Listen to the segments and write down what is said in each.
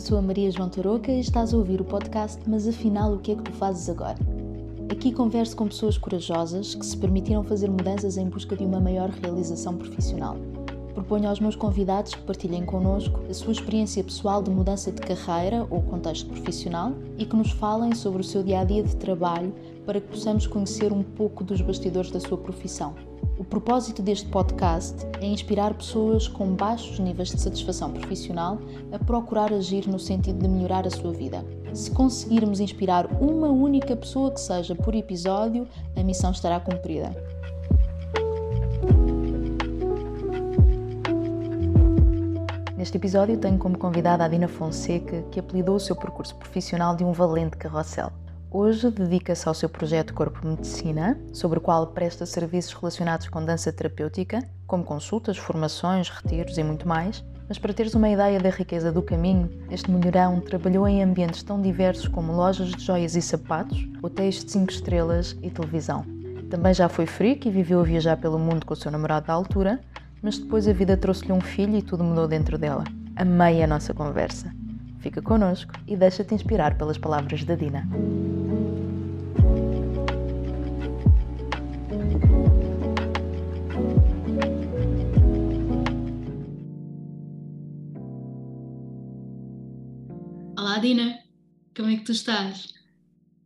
Eu sou a Maria João Tarouca e estás a ouvir o podcast Mas afinal, o que é que tu fazes agora? Aqui converso com pessoas corajosas que se permitiram fazer mudanças em busca de uma maior realização profissional. Proponho aos meus convidados que partilhem connosco a sua experiência pessoal de mudança de carreira ou contexto profissional e que nos falem sobre o seu dia a dia de trabalho para que possamos conhecer um pouco dos bastidores da sua profissão. O propósito deste podcast é inspirar pessoas com baixos níveis de satisfação profissional a procurar agir no sentido de melhorar a sua vida. Se conseguirmos inspirar uma única pessoa que seja por episódio, a missão estará cumprida. Neste episódio tenho como convidada a Dina Fonseca, que apelidou o seu percurso profissional de um valente carrossel. Hoje dedica-se ao seu projeto Corpo Medicina, sobre o qual presta serviços relacionados com dança terapêutica, como consultas, formações, retiros e muito mais. Mas para teres uma ideia da riqueza do caminho, este mulherão trabalhou em ambientes tão diversos como lojas de joias e sapatos, hotéis de 5 estrelas e televisão. Também já foi freak e viveu a viajar pelo mundo com o seu namorado da altura, mas depois a vida trouxe-lhe um filho e tudo mudou dentro dela. Amei a nossa conversa. Fica connosco e deixa-te inspirar pelas palavras da Dina. Olá, Dina. Como é que tu estás?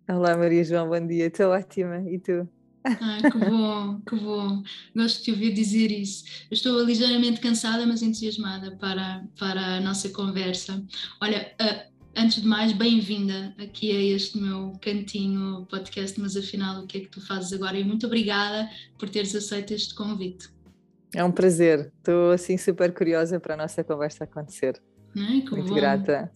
Olá, Maria João, bom dia. Estou ótima. E tu? Ah, que bom, que bom. Gosto de te ouvir dizer isso. Eu estou ligeiramente cansada, mas entusiasmada para, para a nossa conversa. Olha, uh, antes de mais, bem-vinda aqui a este meu cantinho podcast, mas afinal, o que é que tu fazes agora? E muito obrigada por teres aceito este convite. É um prazer. Estou assim super curiosa para a nossa conversa acontecer. Ai, muito bom. grata.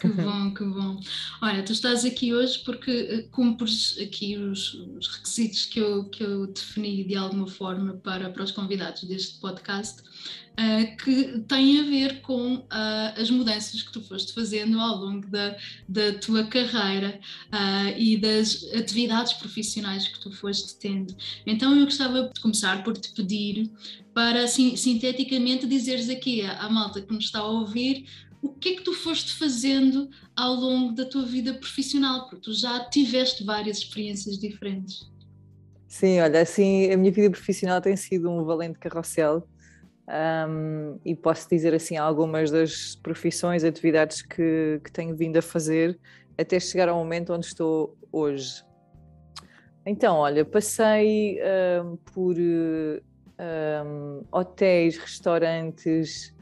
Que bom, que bom. Olha, tu estás aqui hoje porque eh, cumpres aqui os, os, requisitos que eu, que eu defini de alguma forma para, para os convidados deste podcast, uh, que têm a ver com uh, as mudanças que tu foste fazendo ao longo da, da tua carreira uh, e das atividades profissionais que tu foste tendo. Então eu gostava de começar por te pedir para, assim, sinteticamente, dizeres aqui à malta que nos está a ouvir o que é que tu foste fazendo ao longo da tua vida profissional, porque tu já tiveste várias experiências diferentes. Sim, olha, assim, a minha vida profissional tem sido um valente carrossel um, e posso dizer assim algumas das profissões, atividades que, que tenho vindo a fazer até chegar ao momento onde estou hoje. Então, olha, passei um, por um, hotéis, restaurantes,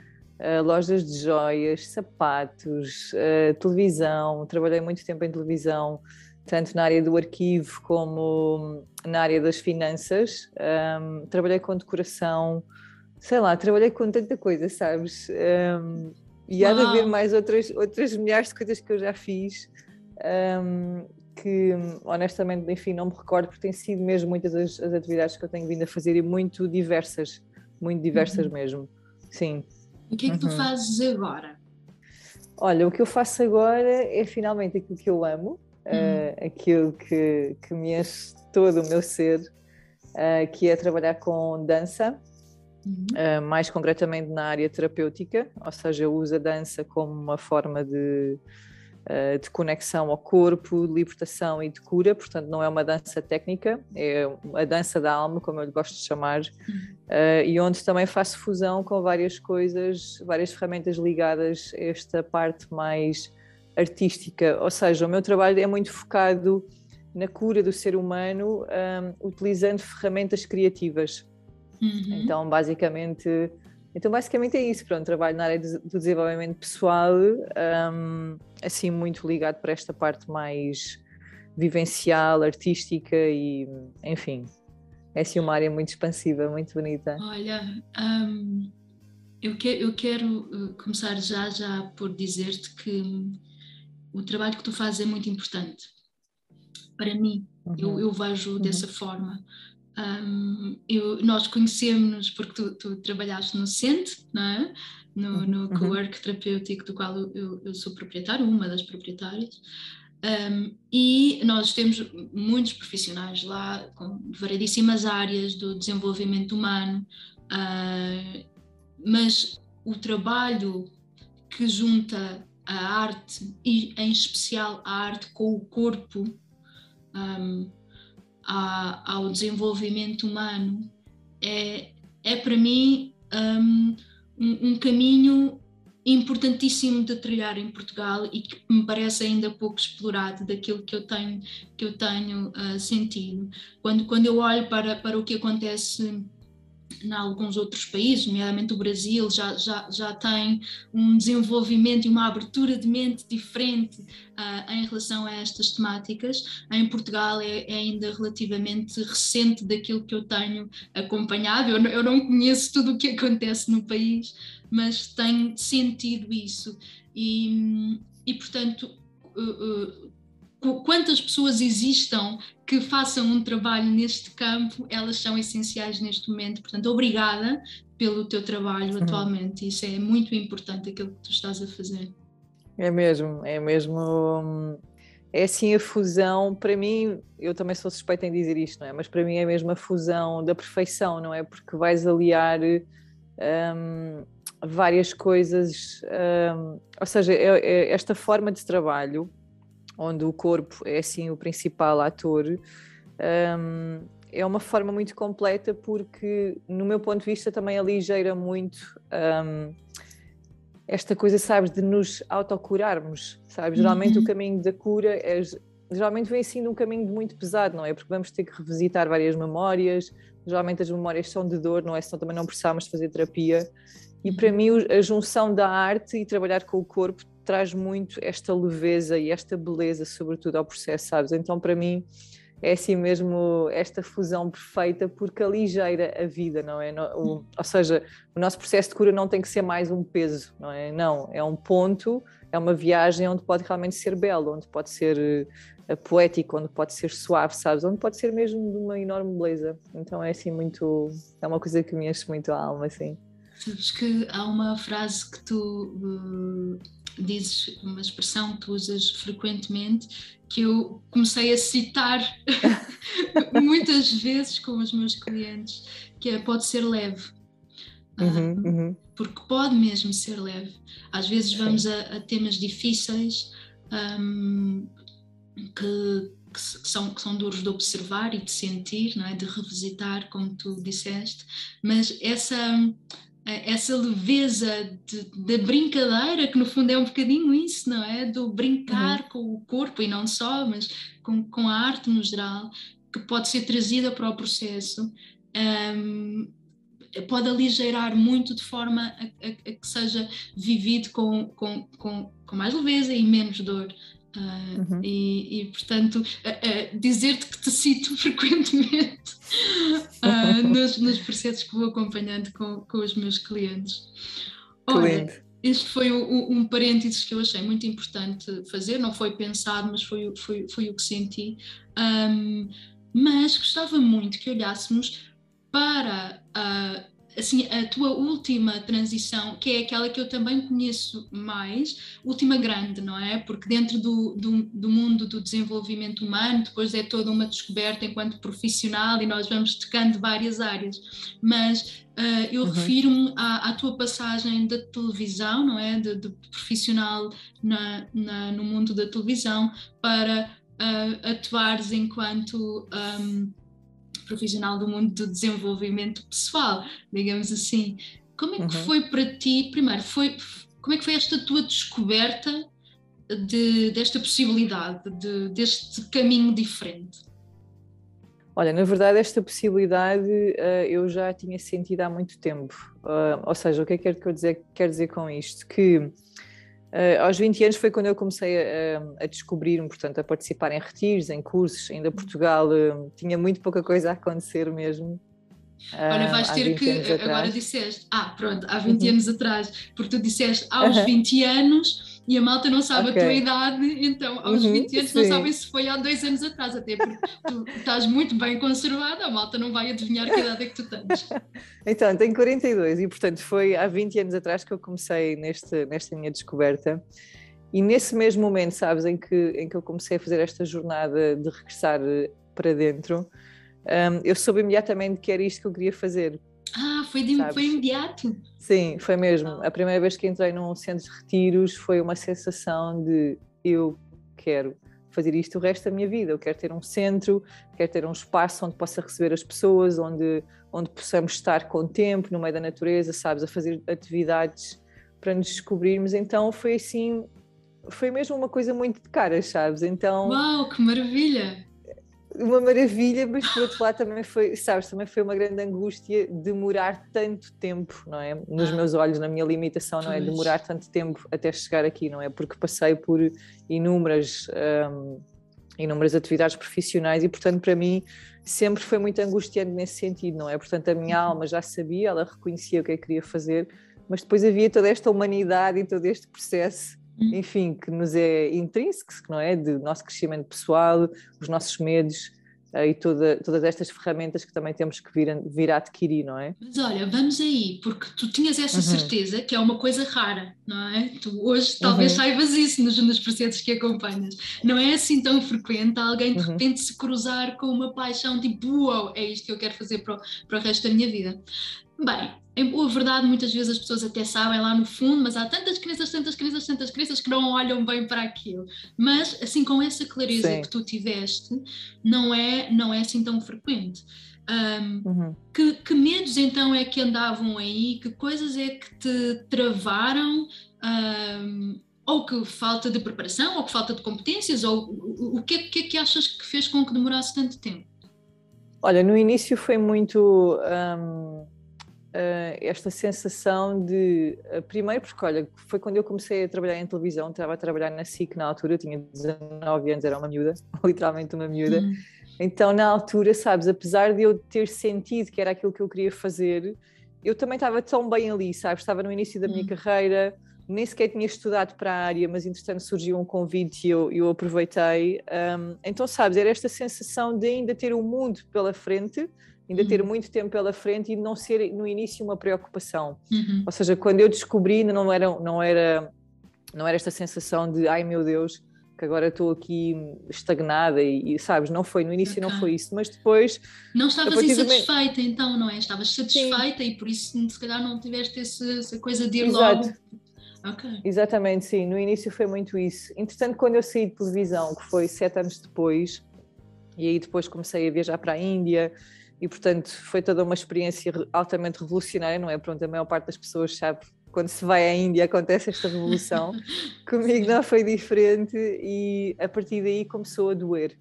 uh, lojas de joias, sapatos, uh, televisão. Trabalhei muito tempo em televisão, tanto na área do arquivo como na área das finanças. Um, trabalhei com decoração, sei lá, trabalhei com tanta coisa, sabes? Um, e há de haver mais outras, outras milhares de coisas que eu já fiz. Um, que honestamente, enfim, não me recordo, porque têm sido mesmo muitas as, as, atividades que eu tenho vindo a fazer e muito diversas, muito diversas uhum. mesmo. Sim. O que é que tu uhum. fazes agora? Olha, o que eu faço agora é finalmente aquilo que eu amo, uhum. uh, aquilo que, que me enche todo o meu ser, uh, que é trabalhar com dança, uhum. uh, mais concretamente na área terapêutica, ou seja, eu uso a dança como uma forma de eh, de conexão ao corpo, de libertação e de cura, portanto não é uma dança técnica, é a dança da alma, como eu lhe gosto de chamar, uh, e onde também faço fusão com várias coisas, várias ferramentas ligadas a esta parte mais artística, ou seja, o meu trabalho é muito focado na cura do ser humano, um, ehm, utilizando ferramentas criativas. Uhum. Então, basicamente, então, basicamente é isso. Pronto, trabalho na área do desenvolvimento pessoal, um, assim, muito ligado para esta parte mais vivencial, artística e, enfim, é assim uma área muito expansiva, muito bonita. Olha, um, eu, que, eu quero uh, começar já, já por dizer-te que o trabalho que tu fazes é muito importante. Para mim, uhum. eu, eu vejo uhum. dessa forma. Um, eu, nós conhecemos porque tu, tu, trabalhaste no CENT, não é? no, uhum, no uhum. co-work terapêutico do qual eu, eu, sou proprietário, uma das proprietárias, um, e nós temos muitos profissionais lá com variedíssimas áreas do desenvolvimento humano, uh, mas o trabalho que junta a arte, e em especial a arte com o corpo, um, a, ao desenvolvimento humano, é, é para mim um, um, caminho importantíssimo de trilhar em Portugal e que me parece ainda pouco explorado daquilo que eu tenho que eu tenho uh, sentido. Quando quando eu olho para para o que acontece em alguns outros países, nomeadamente o Brasil, já, já, já tem um desenvolvimento e uma abertura de mente diferente uh, em relação a estas temáticas. Em Portugal é, é, ainda relativamente recente daquilo que eu tenho acompanhado. Eu, eu não conheço tudo o que acontece no país, mas tenho sentido isso. E, e portanto, uh, uh, quantas pessoas existam que façam um trabalho neste campo, elas são essenciais neste momento. Portanto, obrigada pelo teu trabalho uhum. atualmente. Isso é muito importante aquilo que tu estás a fazer. É mesmo, é mesmo. Hum, é assim a fusão, para mim, eu também sou suspeita em dizer isto, não é? Mas para mim é mesmo a fusão da perfeição, não é? Porque vais aliar um, várias coisas, um, ou seja, é, é esta forma de trabalho onde o corpo é assim o principal ator, um, é uma forma muito completa porque, no meu ponto de vista, também aligeira muito um, esta coisa, sabes, de nos autocurarmos, sabes? Geralmente uhum. o caminho da cura é, geralmente vem assim de um caminho muito pesado, não é? Porque vamos ter que revisitar várias memórias, geralmente as memórias são de dor, não é? Senão também não precisamos fazer terapia. E para mim a junção da arte e trabalhar com o corpo traz muito esta leveza e esta beleza, sobretudo ao processo, sabes? Então, para mim, é assim mesmo esta fusão perfeita porque aligeira a vida, não é? O, ou seja, o nosso processo de cura não tem que ser mais um peso, não é? Não, é um ponto, é uma viagem onde pode realmente ser belo, onde pode ser uh, poético, onde pode ser suave, sabes? Onde pode ser mesmo de uma enorme beleza. Então é assim muito, é uma coisa que me enche muito a alma, assim. Sabes que há uma frase que tu uh dizes uma expressão que tu usas frequentemente que eu comecei a citar muitas vezes com os meus clientes, que é pode ser leve. Uhum, ah, uhum. Porque pode mesmo ser leve. Às vezes vamos a, a temas difíceis um, que, que, são, que são duros de observar e de sentir, não é? de revisitar, como tu disseste, mas essa essa leveza da brincadeira, que no fundo é um bocadinho isso, não é? Do brincar uhum. com o corpo e não só, mas com, com a arte no geral, que pode ser trazida para o processo, um, pode aligeirar muito de forma a, a, a, que seja vivido com, com, com, com mais leveza e menos dor. Uh, uhum. e, e, portanto, uh, uh, dizer-te que te cito frequentemente nos, nos, processos que vou acompanhando com, com os meus clientes. Ora, este foi o, um parênteses que eu achei muito importante fazer, não foi pensado, mas foi, foi, foi o que senti. Um, mas gostava muito que olhássemos para assim, a tua última transição, que é aquela que eu também conheço mais, última grande, não é? Porque dentro do, do, do, mundo do desenvolvimento humano, depois é toda uma descoberta enquanto profissional e nós vamos tocando várias áreas. Mas uh, eu uhum. refiro-me à, à, tua passagem da televisão, não é? De, de profissional na, na, no mundo da televisão para uh, atuares enquanto. Um, profissional do mundo do desenvolvimento pessoal, digamos assim. Como é que uhum. foi para ti, primeiro, foi, como é que foi esta tua descoberta de, desta possibilidade, de, deste caminho diferente? Olha, na verdade, esta possibilidade uh, eu já tinha sentido há muito tempo. Uh, ou seja, o que é que eu quero dizer, quero dizer com isto? Que Uh, aos 20 anos foi quando eu comecei a, a descobrir-me, portanto, a participar em retiros, em cursos. Ainda Portugal uh, tinha muito pouca coisa a acontecer mesmo. Olha, vais uh, ter que, agora disseste, ah, pronto, há 20 uhum. anos atrás, porque tu disseste aos uhum. 20 anos e a malta não sabe okay. a tua idade, então aos uhum, 20 anos sim. não sabem se foi há dois anos atrás, até porque tu estás muito bem conservada, a malta não vai adivinhar que idade é que tu tens. então, tenho 42 e portanto foi há 20 anos atrás que eu comecei neste, nesta minha descoberta. E nesse mesmo momento, sabes, em que, em que eu comecei a fazer esta jornada de regressar para dentro, um, eu soube imediatamente que era isto que eu queria fazer. Ah, foi, de, foi imediato? Sim, foi mesmo. A primeira vez que entrei num centro de retiros foi uma sensação de eu quero fazer isto o resto da minha vida. Eu quero ter um centro, quero ter um espaço onde possa receber as pessoas, onde, onde possamos estar com tempo, no meio da natureza, sabes, a fazer atividades para nos descobrirmos. Então foi assim, foi mesmo uma coisa muito de caras, sabes? Então. Uau, que maravilha! Uma maravilha, mas por outro lado também foi, sabes, também foi uma grande angústia demorar tanto tempo, não é? Nos ah, meus olhos, na minha limitação, não é? Demorar tanto tempo até chegar aqui, não é? Porque passei por inúmeras, um, inúmeras atividades profissionais e, portanto, para mim sempre foi muito angustiante nesse sentido, não é? Portanto, a minha uhum. alma já sabia, ela reconhecia o que é que queria fazer, mas depois havia toda esta humanidade e todo este processo. Enfim, que nos é intrínseco, não é? De nosso crescimento pessoal, os nossos medos uh, e toda, todas estas ferramentas que também temos que vir a, vir a adquirir, não é? Mas olha, vamos aí, porque tu tinhas essa uhum. certeza que é uma coisa rara, não é? Tu hoje talvez uhum. saibas isso nos, nos processos que acompanhas. Não é assim tão frequente alguém de uhum. repente se cruzar com uma paixão tipo, uau, é isto que eu quero fazer para o, para o resto da minha vida. Bem, boa verdade, muitas vezes as pessoas até sabem lá no fundo, mas há tantas crianças, tantas crianças, tantas crianças que não olham bem para aquilo. Mas, assim, com essa clareza Sim. que tu tiveste, não é, não é assim tão frequente. Um, uhum. que, que, medos então é que andavam aí? Que coisas é que te travaram? Um, ou que falta de preparação, ou que falta de competências, ou o, o que, é, que é que achas que fez com que demorasse tanto tempo? Olha, no início foi muito. Um uh, esta sensação de. Uh, primeiro, porque, olha, foi quando eu comecei a trabalhar em televisão, estava a trabalhar na SIC na altura, eu tinha 19 anos, era uma miúda, literalmente uma miúda. Uhum. Então, na altura, sabes, apesar de eu ter sentido que era aquilo que eu queria fazer, eu também estava tão bem ali, sabes? Estava no início da minha uhum. carreira, nem sequer tinha estudado para a área, mas entretanto surgiu um convite e eu, eu aproveitei. Um, então, sabes, era esta sensação de ainda ter o mundo pela frente, ainda ter uhum. muito tempo pela frente e não ser no início uma preocupação. Uhum. Ou seja, quando eu descobri, não era, não era, não era esta sensação de ai meu Deus, que agora estou aqui estagnada e, e, sabes, não foi, no início okay. não foi isso, mas depois... Não estavas insatisfeita então, não é? Estavas satisfeita sim. e por isso se calhar não tiveste essa, essa coisa de ir Exato. logo... Okay. Exatamente, sim, no início foi muito isso. Entretanto, quando eu saí de televisão, que foi sete anos depois, e aí depois comecei a viajar para a Índia e portanto foi toda uma experiência altamente revolucionária, não é? Pronto, a maior parte das pessoas sabe quando se vai à Índia acontece esta revolução. Comigo não foi diferente e a partir daí começou a doer,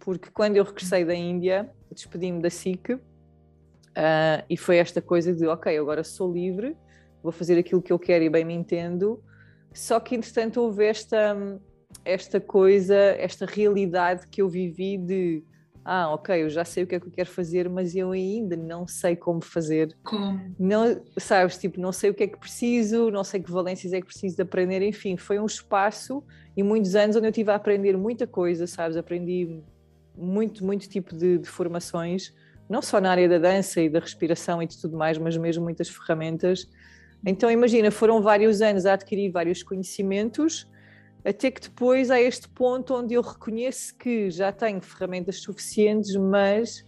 porque quando eu regressei da Índia, despedi-me da SIC uh, e foi esta coisa de ok, agora sou livre, vou fazer aquilo que eu quero e bem me entendo. Só que entretanto houve esta, esta coisa, esta realidade que eu vivi de ah, ok, eu já sei o que é que eu quero fazer, mas eu ainda não sei como fazer. Como? Não, sabes, tipo, não sei o que é que preciso, não sei que valências é que preciso de aprender, enfim, foi um espaço e muitos anos onde eu tive a aprender muita coisa, sabes, aprendi muito, muito tipo de, de formações, não só na área da dança e da respiração e de tudo mais, mas mesmo muitas ferramentas. Então, imagina, foram vários anos a adquirir vários conhecimentos, até que depois há este ponto onde eu reconheço que já tenho ferramentas suficientes, mas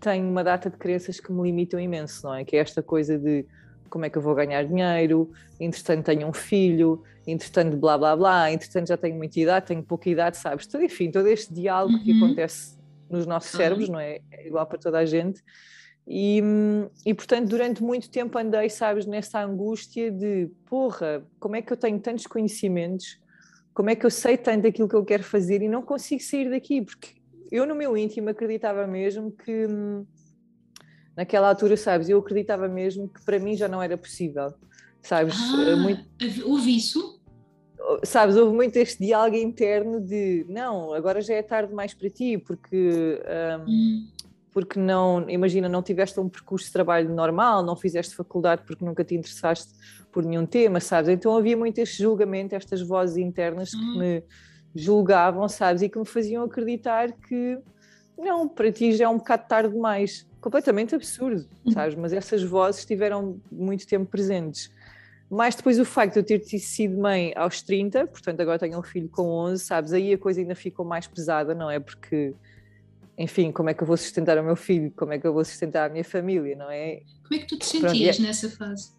tenho uma data de crenças que me limitam imenso, não é? Que é esta coisa de como é que eu vou ganhar dinheiro, entretanto tenho um filho, entretanto blá blá blá, entretanto já tenho muita idade, tenho pouca idade, sabes? Todo, enfim, todo este diálogo uhum. que acontece nos nossos uhum. cérebros, não é? É igual para toda a gente. E, e, portanto, durante muito tempo andei, sabes, nessa angústia de porra, como é que eu tenho tantos conhecimentos como é que eu sei tanto aquilo que eu quero fazer e não consigo sair daqui? Porque eu, no meu íntimo, acreditava mesmo que, hum, naquela altura, sabes, eu acreditava mesmo que para mim já não era possível, sabes? Ah, eh, muito... Houve isso? Sabes, houve muito este diálogo interno de não, agora já é tarde mais para ti, porque. Um, hum porque não, imagina, não tiveste um percurso de trabalho normal, não fizeste faculdade porque nunca te interessaste por nenhum tema, sabes? Então havia muito este julgamento, estas vozes internas que uhum. me julgavam, sabes? E que me faziam acreditar que não, para ti já é um bocado tarde demais. Completamente absurdo, uhum. sabes? Mas essas vozes estiveram muito tempo presentes. Mais depois o facto de eu ter sido mãe aos 30, portanto agora tenho um filho com 11, sabes? Aí a coisa ainda ficou mais pesada, não é? Porque enfim, como é que eu vou sustentar o meu filho, como é que eu vou sustentar a minha família, não é? Como é que tu te sentias Pronto, é... nessa fase?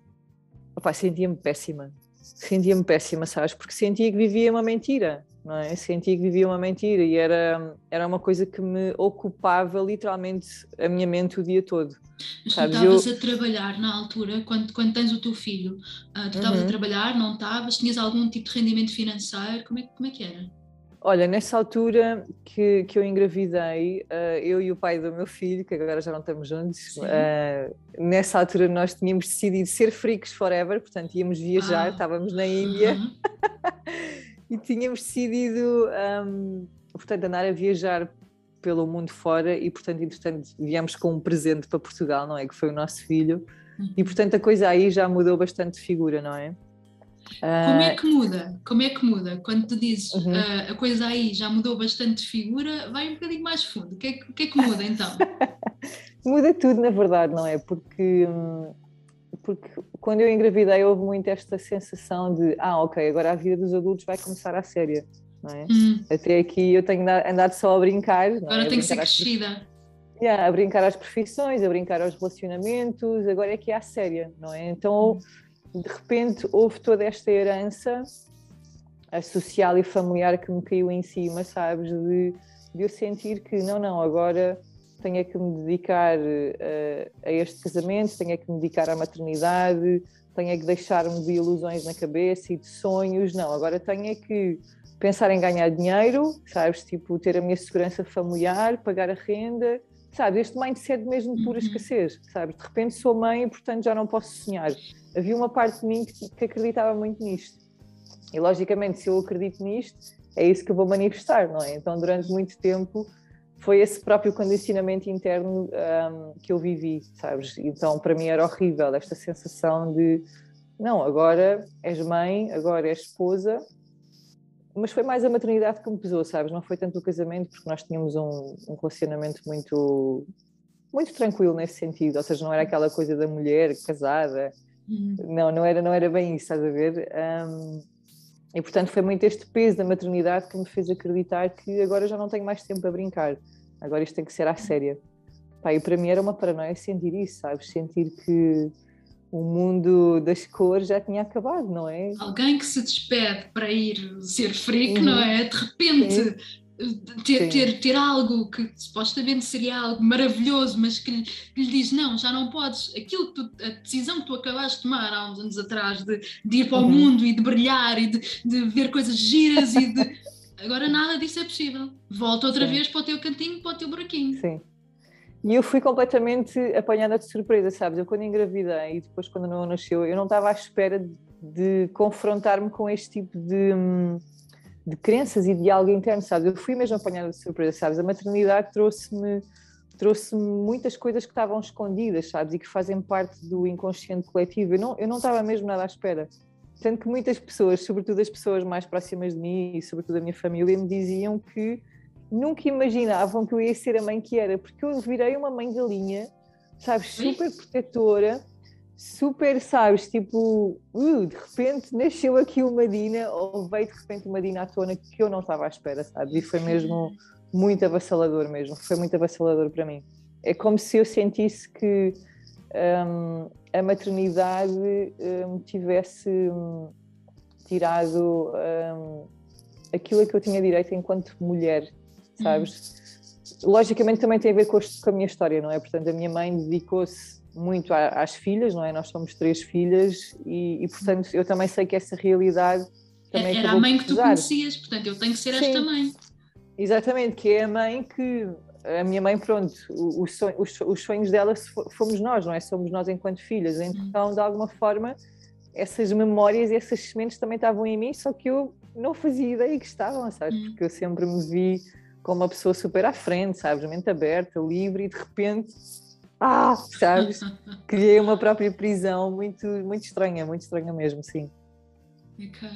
Opa, sentia-me péssima, sentia-me péssima, sabes? Porque sentia que vivia uma mentira, não é? Sentia que vivia uma mentira e era, era uma coisa que me ocupava literalmente a minha mente o dia todo. Mas tu estavas eu... a trabalhar na altura, quando, quando tens o teu filho, uh, tu estavas uhum. a trabalhar, não estavas? Tinhas algum tipo de rendimento financeiro? Como é, como é que era? Olha, nessa altura que, que eu engravidei, uh, eu e o pai do meu filho, que agora já não estamos juntos, uh, nessa altura nós tínhamos decidido ser freaks forever, portanto íamos viajar, ah. estávamos na Índia uhum. e tínhamos decidido, um, portanto, andar a viajar pelo mundo fora e, portanto, entretanto, viemos com um presente para Portugal, não é? Que foi o nosso filho. Uhum. E, portanto, a coisa aí já mudou bastante de figura, não é? Como é ah, que muda? Como é que muda? Quando tu dizes uhum. uh, a coisa aí já mudou bastante de figura, vai um bocadinho mais fundo. O que é, que, é que muda então? muda tudo, na verdade, não é? Porque, porque quando eu engravidei houve muito esta sensação de ah, ok, agora a vida dos adultos vai começar a séria. Não é? Uhum. Até aqui eu tenho andado só a brincar. Agora é? tenho que ser crescida. Yeah, a brincar às profissões, a brincar aos relacionamentos, agora é que é a séria, não é? Então uhum de repente houve toda esta herança a social e familiar que me caiu em cima, sabes? De, de eu sentir que não, não, agora tenho é que me dedicar uh, a este casamento, tenho é que me dedicar à maternidade, tenho é que deixar-me de ilusões na cabeça e de sonhos, não, agora tenho que pensar em ganhar dinheiro, sabes? Tipo, ter a minha segurança familiar, pagar a renda, sabes? Este mindset mesmo de pura uhum. escassez, sabes? De repente sou mãe e, portanto, já não posso sonhar havia uma parte de mim que, que acreditava muito nisto. E logicamente, se eu acredito nisto, é isso que eu vou manifestar, não é? Então, durante muito tempo, foi esse próprio condicionamento interno um, que eu vivi, sabes? Então, para mim era horrível esta sensação de não, agora és mãe, agora és esposa, mas foi mais a maternidade que me pesou, sabes? Não foi tanto o casamento, porque nós tínhamos um, um relacionamento muito muito tranquilo nesse sentido, ou seja, não era aquela coisa da mulher casada Uhum. Não, não era, não era bem isso, estás a ver? Um, e portanto foi muito este peso da maternidade que me fez acreditar que agora já não tenho mais tempo a brincar, agora isto tem que ser à séria. Pá, e para mim era uma paranoia sentir isso, sabes? Sentir que o mundo das cores já tinha acabado, não é? Alguém que se despede para ir ser freak, uhum. não é? De repente ter, ter, ter algo que supostamente seria algo maravilhoso, mas que lhe, que lhe, diz: não, já não podes. Aquilo tu, a decisão que tu acabaste de tomar há uns anos atrás de, de ir para uhum. o mundo e de brilhar e de, de ver coisas giras e de. Agora nada disso é possível. Volta outra Sim. vez para o teu cantinho, para o teu buraquinho. Sim. E eu fui completamente apanhada de surpresa, sabes? Eu quando engravidei e depois quando não nasceu, eu não estava à espera de, de confrontar-me com este tipo de. Hum, de crenças e de algo interno, sabes? Eu fui mesmo apanhada de surpresa, sabes? A maternidade trouxe-me trouxe muitas coisas que estavam escondidas, sabes? E que fazem parte do inconsciente coletivo. Eu não, eu não estava mesmo nada à espera. Tanto que muitas pessoas, sobretudo as pessoas mais próximas de mim e sobretudo a minha família, me diziam que nunca imaginavam que eu ia ser a mãe que era, porque eu virei uma mãe galinha, sabes? Super protetora super, sabes, tipo, uh, de repente nasceu aqui uma Dina, ou veio de repente uma Dina à tona que eu não estava à espera, sabes? E foi mesmo muito avassalador mesmo, foi muito avassalador para mim. É como se eu sentisse que um, a maternidade me tivesse um, tirado um, aquilo a que eu tinha direito enquanto mulher, sabes? Hum. Logicamente também tem a ver com a minha história, não é? Portanto, a minha mãe dedicou-se muito às filhas, não é? Nós somos três filhas e, e portanto, eu também sei que essa realidade também Era a mãe que tu conhecias, portanto, eu tenho que ser Sim. esta mãe. Exatamente, que é a mãe que a minha mãe, pronto, os, sonhos, os, os sonhos dela fomos nós, não é? Somos nós enquanto filhas. Então, de alguma forma, essas memórias e essas sementes também estavam em mim, só que eu não fazia ideia que estavam, sabes? Hum. Porque eu sempre me vi como uma pessoa super à frente, sabes? Mente aberta, livre, e de repente ah, sabes? Criei uma própria prisão muito, muito estranha, muito estranha mesmo, sim. Ok.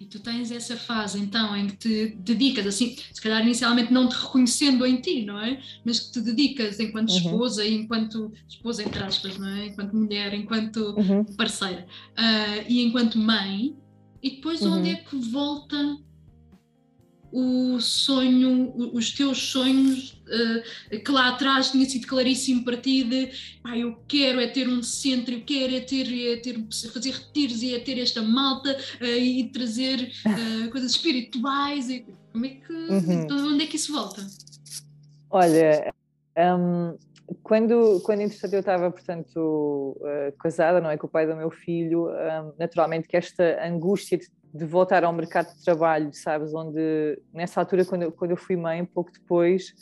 E tu tens essa fase então em que te dedicas, assim, se calhar inicialmente não te reconhecendo em ti, não é? Mas que te dedicas enquanto uhum. esposa e enquanto esposa, entre aspas, não é? Enquanto mulher, enquanto uhum. parceira uh, e enquanto mãe, e depois uhum. onde é que volta o sonho, os teus sonhos, uh, que lá atrás tinha sido claríssimo para ti de ah, eu quero é ter um centro, eu quero é ter, é ter fazer retiros e é ter esta malta uh, e trazer uh, coisas espirituais. E, como é que, uhum. de onde é que isso volta? Olha, um, quando, quando entretanto eu estava, portanto, casada, não é, com o pai do meu filho, um, naturalmente que esta angústia de de voltar ao mercado de trabalho, sabes? Onde, nessa altura, quando eu, quando eu fui mãe, pouco depois,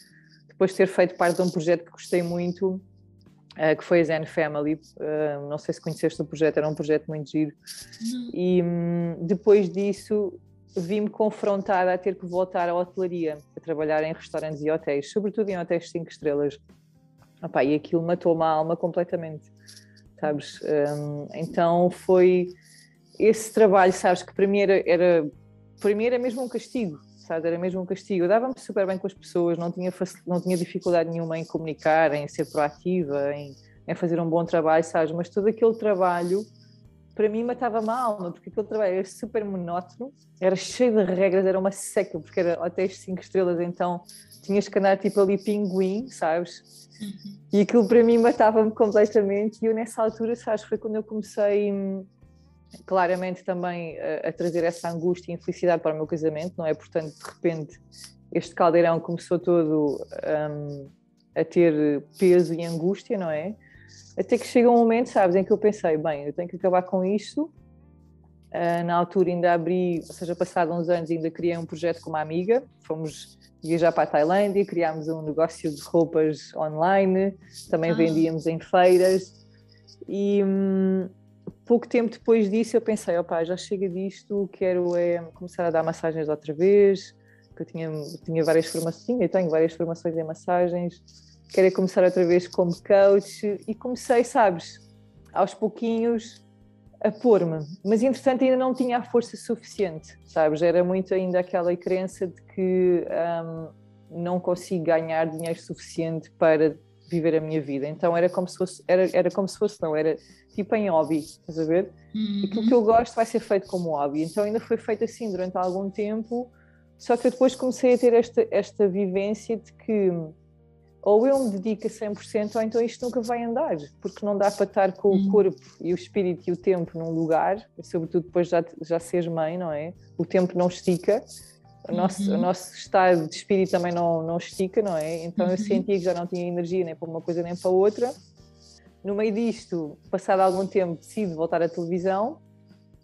depois de ter feito parte de um projeto que gostei muito, uh, que foi a Zen Family, uh, não sei se conheceste o projeto, era um projeto muito giro, e um, depois disso vi-me confrontada a ter que voltar à hotelaria, a trabalhar em restaurantes e hotéis, sobretudo em hotéis 5 estrelas. Opa, e aquilo matou-me a alma completamente, sabes? Um, então foi esse trabalho, sabes, que para mim era, era, para mim era mesmo um castigo, sabes, era mesmo um castigo. Eu dava-me super bem com as pessoas, não tinha, não tinha dificuldade nenhuma em comunicar, em ser proativa, em, em fazer um bom trabalho, sabes, mas todo aquele trabalho para mim matava mal, porque aquele trabalho era super monótono, era cheio de regras, era uma seca, porque era hotéis 5 estrelas, então tinhas que andar tipo ali pinguim, sabes? Uhum. E aquilo para mim matava-me completamente. E eu nessa altura, sabes, foi quando eu comecei hum, claramente também a, a, trazer essa angústia e infelicidade para o meu casamento, não é? Portanto, de repente, este caldeirão começou todo um, a ter peso e angústia, não é? Até que chega um momento, sabes, em que eu pensei, bem, eu tenho que acabar com isto. Uh, na altura ainda abri, ou seja, passado uns anos ainda criei um projeto com uma amiga, fomos viajar para a Tailândia, criámos um negócio de roupas online, também ah. vendíamos em feiras e, hum, pouco tempo depois disso eu pensei, opá, já chega disto, quero é começar a dar massagens outra vez, que eu tinha, tinha várias formações, eu tenho várias formações em massagens, quero é começar outra vez como coach. E comecei, sabes, aos pouquinhos a pôr-me, mas entretanto ainda não tinha a força suficiente, sabes, era muito ainda aquela crença de que um, não consigo ganhar dinheiro suficiente para viver a minha vida. Então era como se fosse, era, era como se fosse, não, era tipo em hobby, estás a ver? Uhum. Aquilo que eu gosto vai ser feito como hobby. Então ainda foi feito assim durante algum tempo, só que eu depois comecei a ter esta, esta vivência de que ou eu me dedico a 100% ou então isto nunca vai andar, porque não dá para estar com uhum. o corpo e o espírito e o tempo num lugar, sobretudo depois já, já seres mãe, não é? O tempo não estica, o nosso, uhum. o nosso estado de espírito também não, não estica, não é? Então uhum. eu sentia que já não tinha energia nem para uma coisa nem para outra. No meio disto, passado algum tempo, decido voltar à televisão.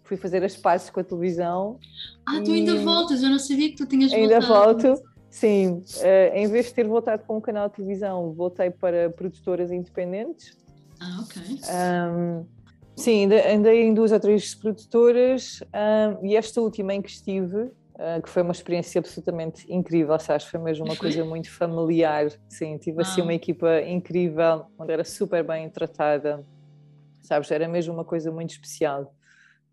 Fui fazer as pazes com a televisão. Ah, tu ainda voltas? Eu não sabia que tu tinhas ainda voltado. Ainda volto, sim. Uh, em vez de ter voltado para um canal de televisão, voltei para produtoras independentes. Ah, ok. Um, sim, andei em duas ou três produtoras um, e esta última em que estive Uh, que foi uma experiência absolutamente incrível, sabes? Foi mesmo uma coisa muito familiar, sim, tive assim uma equipa incrível, onde era super bem tratada, sabes? Era mesmo uma coisa muito especial.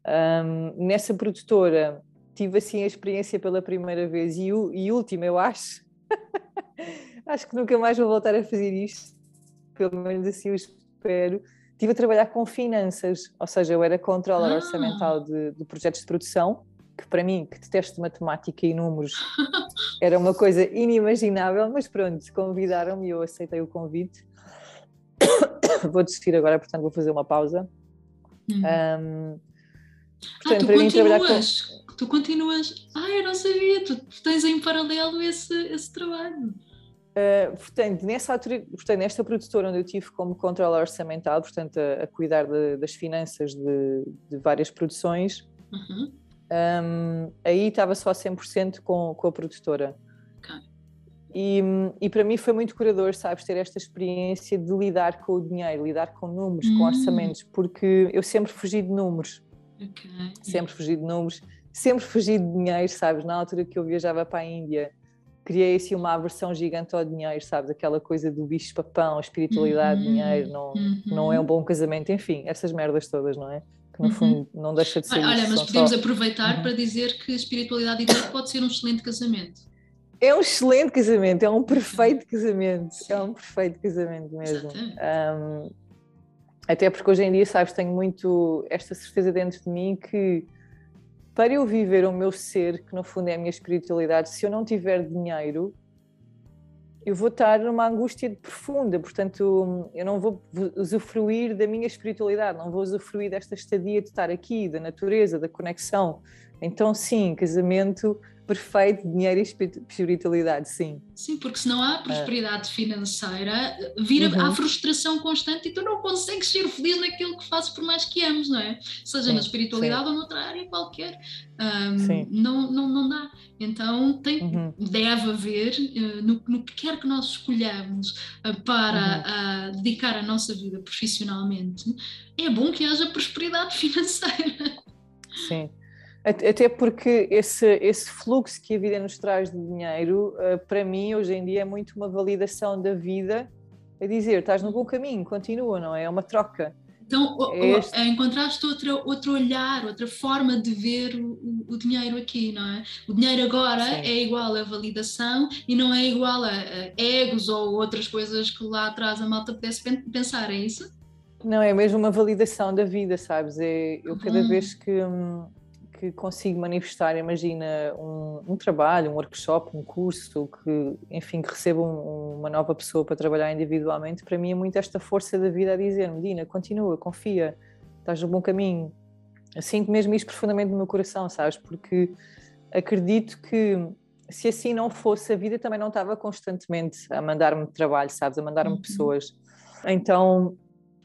Um, nessa produtora tive assim a experiência pela primeira vez e, e última, eu acho. acho que nunca mais vou voltar a fazer isto, pelo menos assim eu espero. Estive a trabalhar com finanças, ou seja, eu era controller ah. orçamental de, de projetos de produção que para mim, que detesto matemática e números, era uma coisa inimaginável, mas pronto, convidaram-me e eu aceitei o convite. vou desistir agora, portanto vou fazer uma pausa. Uhum. Um, portanto, ah, tu para mim trabalhar com... Tu continuas... Ah, eu não sabia, tu, tens em paralelo esse, esse trabalho. Uh, portanto, nessa altura, portanto, nesta produtora onde eu tive como controller orçamental, portanto, a, a cuidar de, das finanças de, de várias produções, uhum um, aí estava só 100% com, com a produtora. Okay. E, e para mim foi muito curador, sabes, ter esta experiência de lidar com o dinheiro, lidar com números, com hum. orçamentos, porque eu sempre fugi de números. Okay. Sempre fugi de números, sempre fugi de dinheiro, sabes? Na altura que eu viajava para a Índia, criei assim uma aversão gigante ao dinheiro, sabes? Aquela coisa do bicho-papão, a espiritualidade, uhum. dinheiro, não, uhum. não é um bom casamento, enfim, essas merdas todas, não é? Que no uhum. fundo não deixa de ser. Olha, mas podemos só... aproveitar uhum. para dizer que a espiritualidade e Deus pode ser um excelente casamento. É um excelente casamento, é um perfeito casamento, é um perfeito casamento mesmo. Um, até porque hoje em dia, sabes, tenho muito esta certeza dentro de mim que para eu viver o meu ser, que no fundo é a minha espiritualidade, se eu não tiver dinheiro, eu vou estar numa angústia profunda, portanto, eu não vou usufruir da minha espiritualidade, não vou usufruir desta estadia de estar aqui, da natureza, da conexão. Então, sim, casamento perfeito, dinheiro e espiritualidade, sim. Sim, porque se não há prosperidade financeira, vira uhum. a frustração constante e tu não consegues ser feliz naquilo que fazes por mais que ames, não é? Seja sim, na espiritualidade sim. ou noutra área qualquer. Um, não, não, não dá. Então tem, uhum. deve haver, uh, no, no, que quer que nós escolhamos uh, para uhum. uh, dedicar a nossa vida profissionalmente, é bom que haja prosperidade financeira. Sim. Até porque esse, esse fluxo que a vida nos traz de dinheiro, eh, para mim, hoje em dia, é muito uma validação da vida, a dizer, estás no bom caminho, continua, não é? É uma troca. Então, é este... encontraste outra, outro olhar, outra forma de ver o, o, dinheiro aqui, não é? O dinheiro agora Sim. é igual a validação e não é igual a, a, egos ou outras coisas que lá atrás a malta pudesse pensar, é isso? Não, é mesmo uma validação da vida, sabes? É, eu cada uhum. vez que. Hum, que consigo manifestar, imagina, um, um, trabalho, um workshop, um curso, que, enfim, que recebo um, uma nova pessoa para trabalhar individualmente, para mim é muito esta força da vida a dizer-me, Dina, continua, confia, estás no bom caminho. Sinto mesmo isto profundamente no meu coração, sabes? Porque acredito que se assim não fosse, a vida também não estava constantemente a mandar-me trabalho, sabes? A mandar-me uhum. pessoas. Então,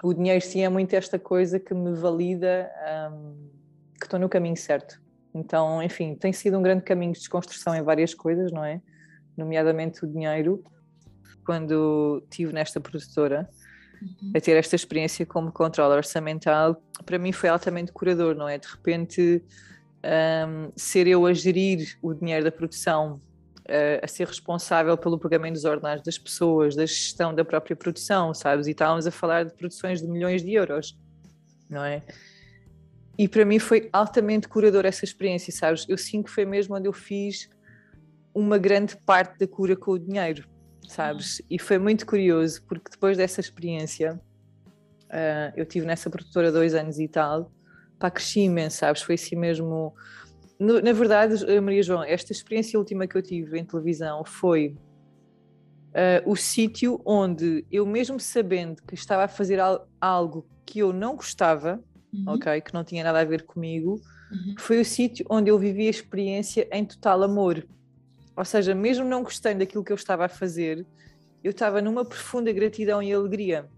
o dinheiro sim é muito esta coisa que me valida. Um, que estou no caminho certo. Então, enfim, tem sido um grande caminho de desconstrução em várias coisas, não é? Nomeadamente o dinheiro. Quando estive nesta produtora, uhum. a ter esta experiência como controle orçamental, para mim foi altamente curador, não é? De repente, um, ser eu a gerir o dinheiro da produção, a, a ser responsável pelo pagamento dos ordenados das pessoas, da gestão da própria produção, sabes? E estávamos a falar de produções de milhões de euros, não é? E para mim foi altamente curador essa experiência, sabes? Eu sinto que foi mesmo onde eu fiz uma grande parte da cura com o dinheiro, sabes? E foi muito curioso, porque depois dessa experiência, uh, eu tive nessa produtora dois anos e tal, pá, cresci imenso, sabes? Foi assim mesmo. No, na verdade, Maria João, esta experiência última que eu tive em televisão foi uh, o sítio onde eu, mesmo sabendo que estava a fazer algo que eu não gostava, uhum. ok? Que não tinha nada a ver comigo, uhum. foi o sítio onde eu vivi a experiência em total amor. Ou seja, mesmo não gostando daquilo que eu estava a fazer, eu estava numa profunda gratidão e alegria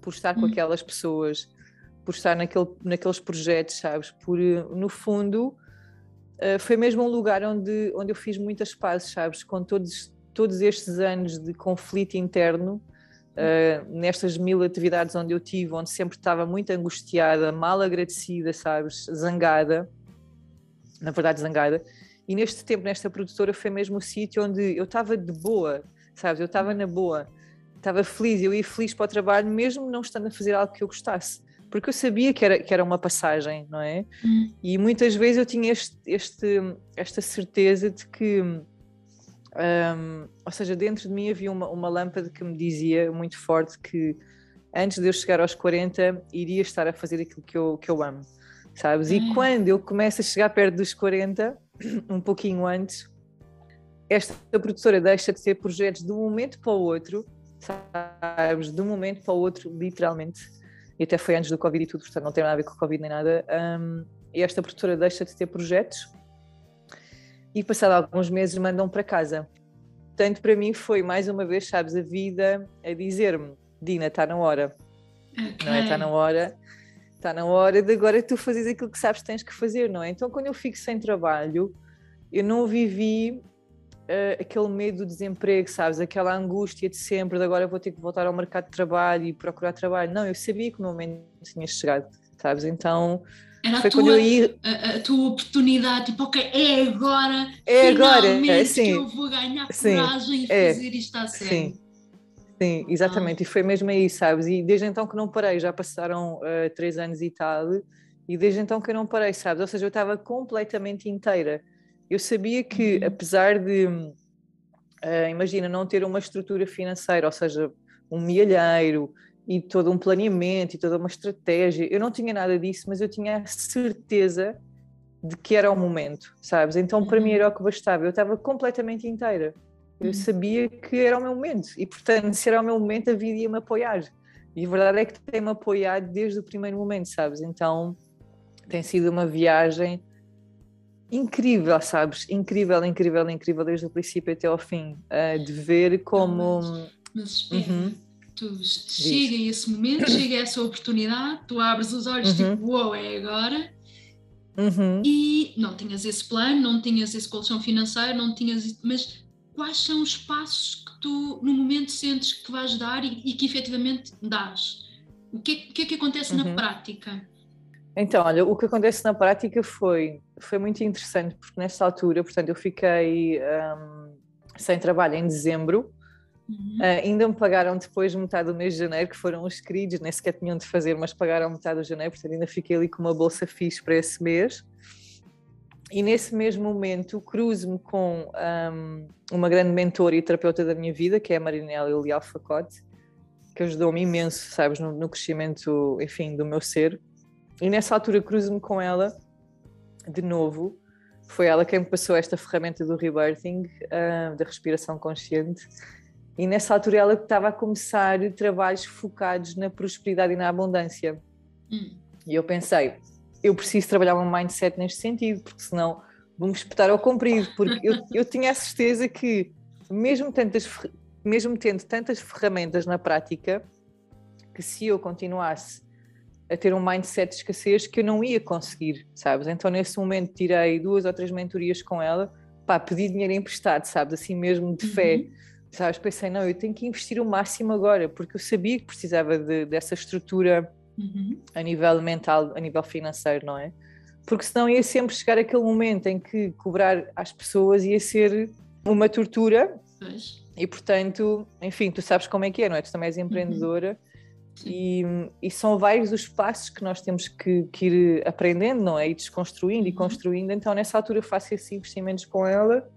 por estar uhum. com aquelas pessoas, por estar naquele, naqueles projetos, sabes? Por, no fundo, uh, foi mesmo um lugar onde, onde eu fiz muitas pazes, sabes? Com todos, todos estes anos de conflito interno, uh, nestas mil atividades onde eu tive, onde sempre estava muito angustiada, mal agradecida, sabes, zangada, na verdade zangada, e neste tempo, nesta produtora, foi mesmo o sítio onde eu estava de boa, sabes, eu estava na boa, estava feliz, eu ia feliz para o trabalho, mesmo não estando a fazer algo que eu gostasse porque eu sabia que era, que era uma passagem, não é? Hum. E muitas vezes eu tinha este, este, esta certeza de que um, ou seja, dentro de mim havia uma, uma lâmpada que me dizia muito forte que antes de eu chegar aos 40 iria estar a fazer aquilo que eu, que eu amo, sabes? E hum. quando eu começo a chegar perto dos 40, um pouquinho antes, esta produtora deixa de ter projetos de um momento para o outro, sabes? De um momento para o outro, literalmente. E até foi antes do Covid e tudo, portanto não tem nada a ver com o Covid nem nada. Um, e esta produtora deixa de ter projetos e passado alguns meses mandam para casa. Portanto, para mim foi mais uma vez, sabes, a vida a dizer-me: Dina, está na hora. Okay. Não é? Está na hora. Está na hora de agora tu fazes aquilo que sabes que tens que fazer, não é? Então, quando eu fico sem trabalho, eu não vivi uh, aquele medo do desemprego, sabes? Aquela angústia de sempre, de agora vou ter que voltar ao mercado de trabalho e procurar trabalho. Não, eu sabia que o meu momento tinha chegado, sabes? Então, era a tua, a, a, tua oportunidade, tipo, ok, é agora, é agora, é, sim, que eu vou ganhar sim, coragem e é, fazer isto a sério. Sim, sim exatamente, ah. e foi mesmo aí, sabes? E desde então que não parei, já passaram uh, três anos e tal, e desde então que eu não parei, sabes? Ou seja, eu estava completamente inteira. Eu sabia que, uhum. apesar de, uh, imagina, não ter uma estrutura financeira, ou seja, um milheiro, e todo um planeamento e toda uma estratégia. Eu não tinha nada disso, mas eu tinha a certeza de que era o momento, sabes? Então para mim era o que bastava, eu estava completamente inteira. Eu sabia que era o meu momento e, portanto, se era o meu momento, a vida ia me apoiar. E a verdade é que tem-me apoiado desde o primeiro momento, sabes? Então tem sido uma viagem incrível, sabes? Incrível, incrível, incrível, desde o princípio até ao fim, uh, de ver como. Mas, mas uhum. Tu chega esse momento, chega essa oportunidade, tu abres os olhos uhum. tipo, uou, wow, é agora. Uhum. E não tinhas esse plano, não tinhas esse colchão financeiro, não tinhas. Mas quais são os passos que tu, no momento, sentes que vais dar e, e que efetivamente dás? O que, é, que é que acontece na uhum. prática? Então, olha, o que acontece na prática foi, foi muito interessante, porque nessa altura, portanto, eu fiquei um, sem trabalho em dezembro, uhum. uh, ainda me pagaram depois metade do mês de janeiro, que foram os queridos, nem sequer tinham de fazer, mas pagaram metade de janeiro, portanto, ainda fiquei ali com uma bolsa fixe para esse mês. E nesse mesmo momento cruzo-me com um, uma grande mentora e terapeuta da minha vida, que é a Marinela Leal Facote, que ajudou-me imenso, sabes, no, no crescimento, enfim, do meu ser. E nessa altura cruzo-me com ela de novo. Foi ela quem me passou esta ferramenta do rebirthing, uh, da respiração consciente. E nessa altura ela estava a começar trabalhos focados na prosperidade e na abundância. Hum. E eu pensei, eu preciso trabalhar um mindset neste sentido, porque senão vou-me espetar ao comprido. Porque eu, eu tinha a certeza que, mesmo, tantas, mesmo tendo tantas ferramentas na prática, que se eu continuasse a ter um mindset de escassez que eu não ia conseguir, sabes? Então, nesse momento, tirei duas ou três mentorias com ela, pá, pedi dinheiro emprestado, sabes? Assim mesmo de fé, uhum. Sabes? Pensei, não, eu tenho que investir o máximo agora, porque eu sabia que precisava de, dessa estrutura uhum. a nível mental, a nível financeiro, não é? Porque senão ia sempre chegar aquele momento em que cobrar às pessoas ia ser uma tortura. Pois. E portanto, enfim, tu sabes como é que é, não é? Tu também és uhum. empreendedora. Uhum e, e, são vários os passos que nós temos que, que, ir aprendendo, não é? E desconstruindo e uhum. construindo. Então, nessa altura, faço esses investimentos com ela,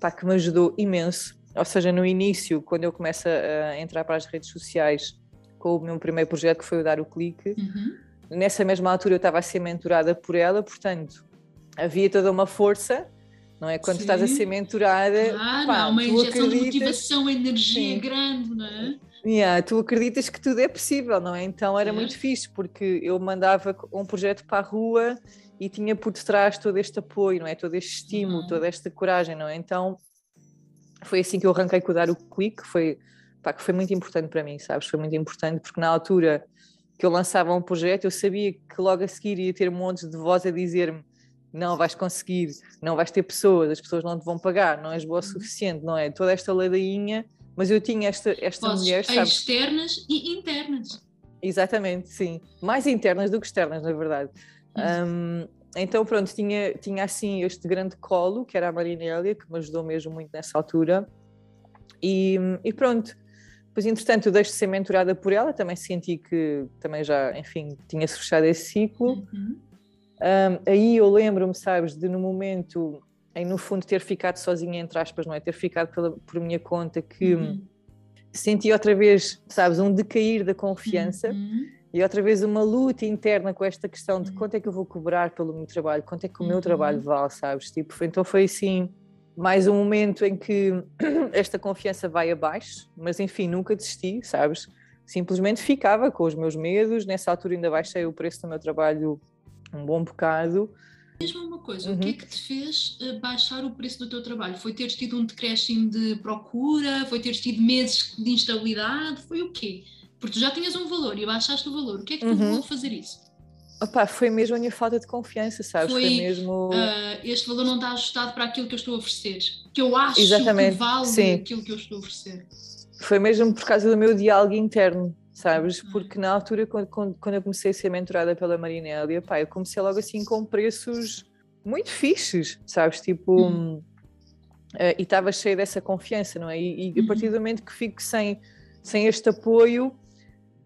pá, que me ajudou imenso. Ou seja, no início, quando eu começo a entrar para as redes sociais com o meu primeiro projeto, que foi o Dar o Clique, uhum. nessa mesma altura eu estava a ser mentorada por ela, portanto, havia toda uma força não é? Quando Sim. estás a ser mentorada, claro, pá, uma injeção de motivação, energia Sim. grande, não é? Yeah, tu acreditas que tudo é possível, não é? Então era muito fixe, porque eu mandava um projeto para a rua e tinha por detrás todo este apoio, não é? Todo este estímulo, uhum. toda esta coragem, não é? Então foi assim que eu arranquei com o Dar o Clique, foi, pá, que foi muito importante para mim, sabes? Foi muito importante porque na altura que eu lançava um projeto eu sabia que logo a seguir ia ter montes de voz a dizer-me não vais conseguir, não vais ter pessoas, as pessoas não te vão pagar, não és boa o uhum. suficiente, não é? Toda esta ladainha mas eu tinha esta, esta Vozes mulher, sabe? externas e internas. Exatamente, sim. Mais internas do que externas, na verdade. Um, então, pronto, tinha, tinha assim este grande colo, que era a Marinélia, que me ajudou mesmo muito nessa altura. E, e pronto, pois entretanto eu deixo de ser mentorada por ela, também senti que também já, enfim, tinha-se fechado esse ciclo. Uhum. Um, aí eu lembro-me, sabes, de no momento em no fundo ter ficado sozinha entre aspas, não é? Ter ficado pela, por minha conta que uhum. senti outra vez, sabes, um decair da confiança uhum. E outra vez uma luta interna com esta questão de quanto é que eu vou cobrar pelo meu trabalho, quanto é que o meu trabalho uhum. vale, sabes? Tipo, então foi assim mais um momento em que esta confiança vai abaixo, mas enfim, nunca desisti, sabes? Simplesmente ficava com os meus medos, nessa altura ainda baixei o preço do meu trabalho um bom bocado, Mesmo uma coisa, uhum. o que é uhum. que te fez eh, baixar o preço do teu trabalho? Foi teres tido um decréscimo de procura? Foi teres tido meses de instabilidade? Foi o quê? Porque tu já tinhas um valor e baixaste o valor. O que é que te levou uhum. a fazer isso? Opa, foi mesmo a minha falta de confiança, sabes? Foi, foi mesmo. Uh, este valor não está ajustado para aquilo que eu estou a oferecer. Que eu acho Exatamente. que vale Sim. aquilo que eu estou a oferecer. Foi mesmo por causa do meu diálogo interno sabes? Porque na altura, quando, quando eu comecei a ser mentorada pela Marinélia, pá, eu comecei logo assim com preços muito fixes, sabes? Tipo, uhum. uh, e estava cheia dessa confiança, não é? E, e a partir uhum. do momento que fico sem, sem este apoio,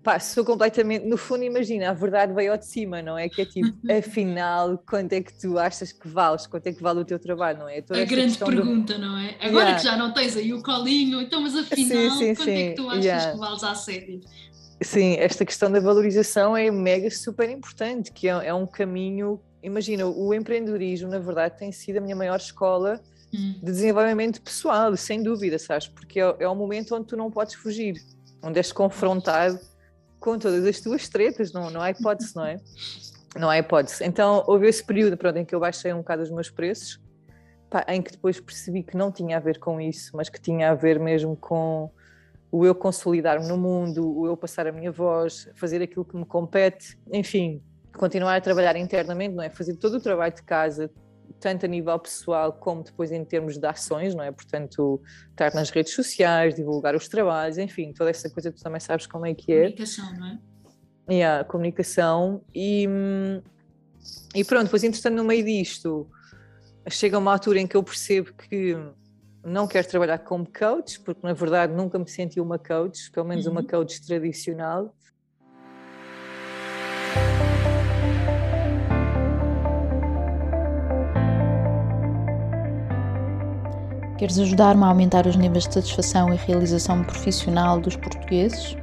pá, sou completamente. No fundo, imagina, a verdade veio ao de cima, não é? Que é tipo, afinal, quanto é que tu achas que vales? Quanto é que vale o teu trabalho, não é? Toda a grande pergunta, do... não é? Agora yeah. que já não tens aí o colinho, então, mas afinal, sim, sim, quanto sim. é que tu achas yeah. que vales à série? Sim, esta questão da valorização é mega super importante, que é, é um caminho imagina, o empreendedorismo, na verdade, tem sido a minha maior escola Hum. de desenvolvimento pessoal, sem dúvida, sabes? Porque é, é o momento onde tu não podes fugir, onde és confrontado com todas as tuas tretas, não, não há hipótese, não é? Não há hipótese. Então, houve esse período pronto, em que eu baixei um bocado os meus preços, pá, em que depois percebi que não tinha a ver com isso, mas que tinha a ver mesmo com o eu consolidar-me no mundo, o eu passar a minha voz, fazer aquilo que me compete, enfim, continuar a trabalhar internamente, não é? Fazer todo o trabalho de casa, tanto a nível pessoal como depois em termos de ações, não é? Portanto, estar nas redes sociais, divulgar os trabalhos, enfim, toda essa coisa tu também sabes como é que é. Comunicação, não é? A comunicação e, hum, e pronto, depois entretanto no meio disto chega uma altura em que eu percebo que não quero trabalhar como coach, porque na verdade nunca me senti uma coach, pelo menos uma Uhum. coach tradicional. Queres ajudar-me a aumentar os níveis de satisfação e realização profissional dos portugueses?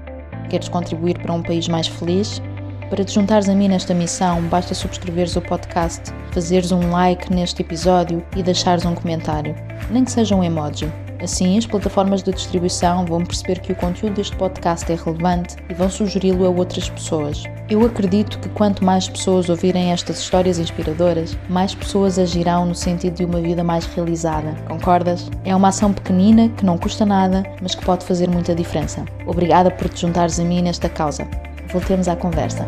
Queres contribuir para um país mais feliz? Para te juntares a mim nesta missão, basta subscreveres o podcast, fazeres um like neste episódio e deixares um comentário, nem que seja um emoji. Assim, as plataformas de distribuição vão perceber que o conteúdo deste podcast é relevante e vão sugeri-lo a outras pessoas. Eu acredito que quanto mais pessoas ouvirem estas histórias inspiradoras, mais pessoas agirão no sentido de uma vida mais realizada. Concordas? É uma ação pequenina que não custa nada, mas que pode fazer muita diferença. Obrigada por te juntares a mim nesta causa. Voltemos à conversa.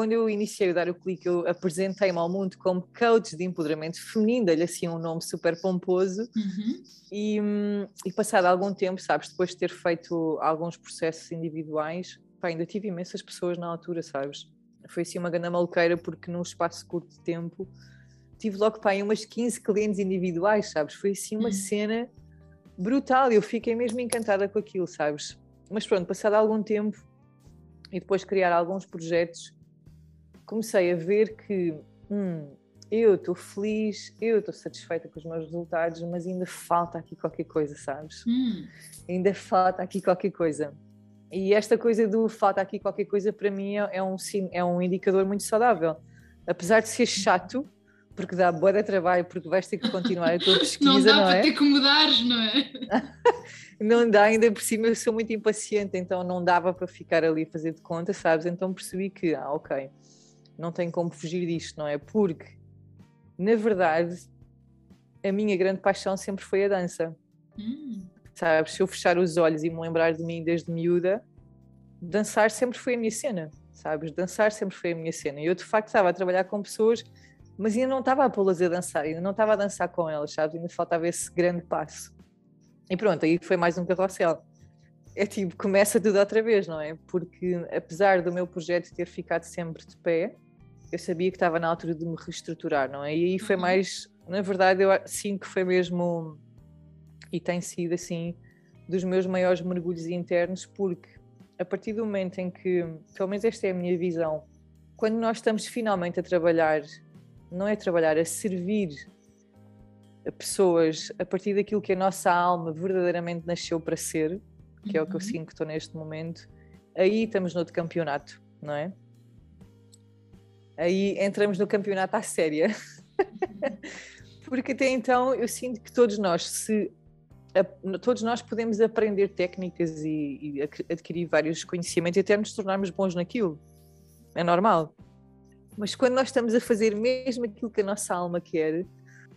Quando eu iniciei a dar o clique, eu apresentei-me ao mundo como coach de empoderamento feminino, dei-lhe assim um nome super pomposo. Uhum. E, hum, e passado algum tempo, sabes, depois de ter feito alguns processos individuais, pá, ainda tive imensas pessoas na altura, sabes? Foi assim uma grande maluqueira, porque num espaço curto de tempo tive logo pá, umas 15 clientes individuais, sabes? Foi assim uma Hum. cena brutal, eu fiquei mesmo encantada com aquilo, sabes? Mas pronto, passado algum tempo e depois de criar alguns projetos, comecei a ver que hum, eu estou feliz, eu estou satisfeita com os meus resultados, mas ainda falta aqui qualquer coisa, sabes? Hum. Ainda falta aqui qualquer coisa. E esta coisa do falta aqui qualquer coisa, para mim, é é um, é um indicador muito saudável. Apesar de ser chato, porque dá boa de trabalho, porque vais ter que continuar a tua pesquisa, Não dá não, para é? ter que não é? Não dá, ainda por cima eu sou muito impaciente, então não dava para ficar ali a fazer de conta, sabes? Então percebi que, ah, ok, não tenho como fugir disto, não é? Porque, na verdade, a minha grande paixão sempre foi a dança. Hum. sabes? Se eu fechar os olhos e me lembrar de mim desde miúda, dançar sempre foi a minha cena, sabes? Dançar sempre foi a minha cena. E eu, de facto, estava a trabalhar com pessoas, mas ainda não estava a pô-las a dançar, ainda não estava a dançar com elas, sabes? Ainda faltava esse grande passo. E pronto, aí foi mais um carrossel. É tipo, começa tudo outra vez, não é? Porque apesar do meu projeto ter ficado sempre de pé, eu sabia que estava na altura de me reestruturar, não é? E aí foi Uhum. mais, na verdade, eu sinto que foi mesmo e tem sido assim dos meus maiores mergulhos internos, porque a partir do momento em que, pelo menos esta é a minha visão, quando nós estamos finalmente a trabalhar, não é trabalhar, a servir a pessoas a partir daquilo que a nossa alma verdadeiramente nasceu para ser, que é o que eu Uhum. sinto que estou neste momento, aí estamos no outro campeonato, não é? Aí entramos no campeonato à séria. Porque até então eu sinto que todos nós, se todos nós podemos aprender técnicas e, e adquirir vários conhecimentos e até nos tornarmos bons naquilo. É normal. Mas quando nós estamos a fazer mesmo aquilo que a nossa alma quer,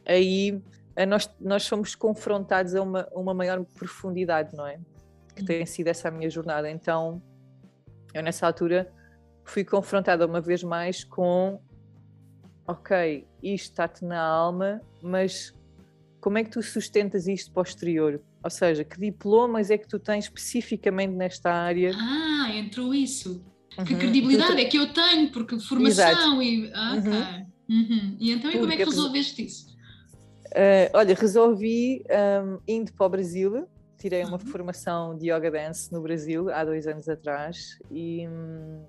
aí a nós, nós somos confrontados a uma, uma maior profundidade, não é? Que tem sido essa a minha jornada. Então, eu nessa altura fui confrontada uma vez mais com ok, isto está-te na alma, mas como é que tu sustentas isto posterior? Ou seja, que diplomas é que tu tens especificamente nesta área? Ah, entrou isso. Que Uhum. credibilidade é que eu tenho, porque formação e. Ah, ok. Uhum. E então, e como é que Porque- resolveste isso? Uh, olha, resolvi um, indo para o Brasil, tirei uma Uhum. formação de yoga dance no Brasil há dois anos atrás e hum,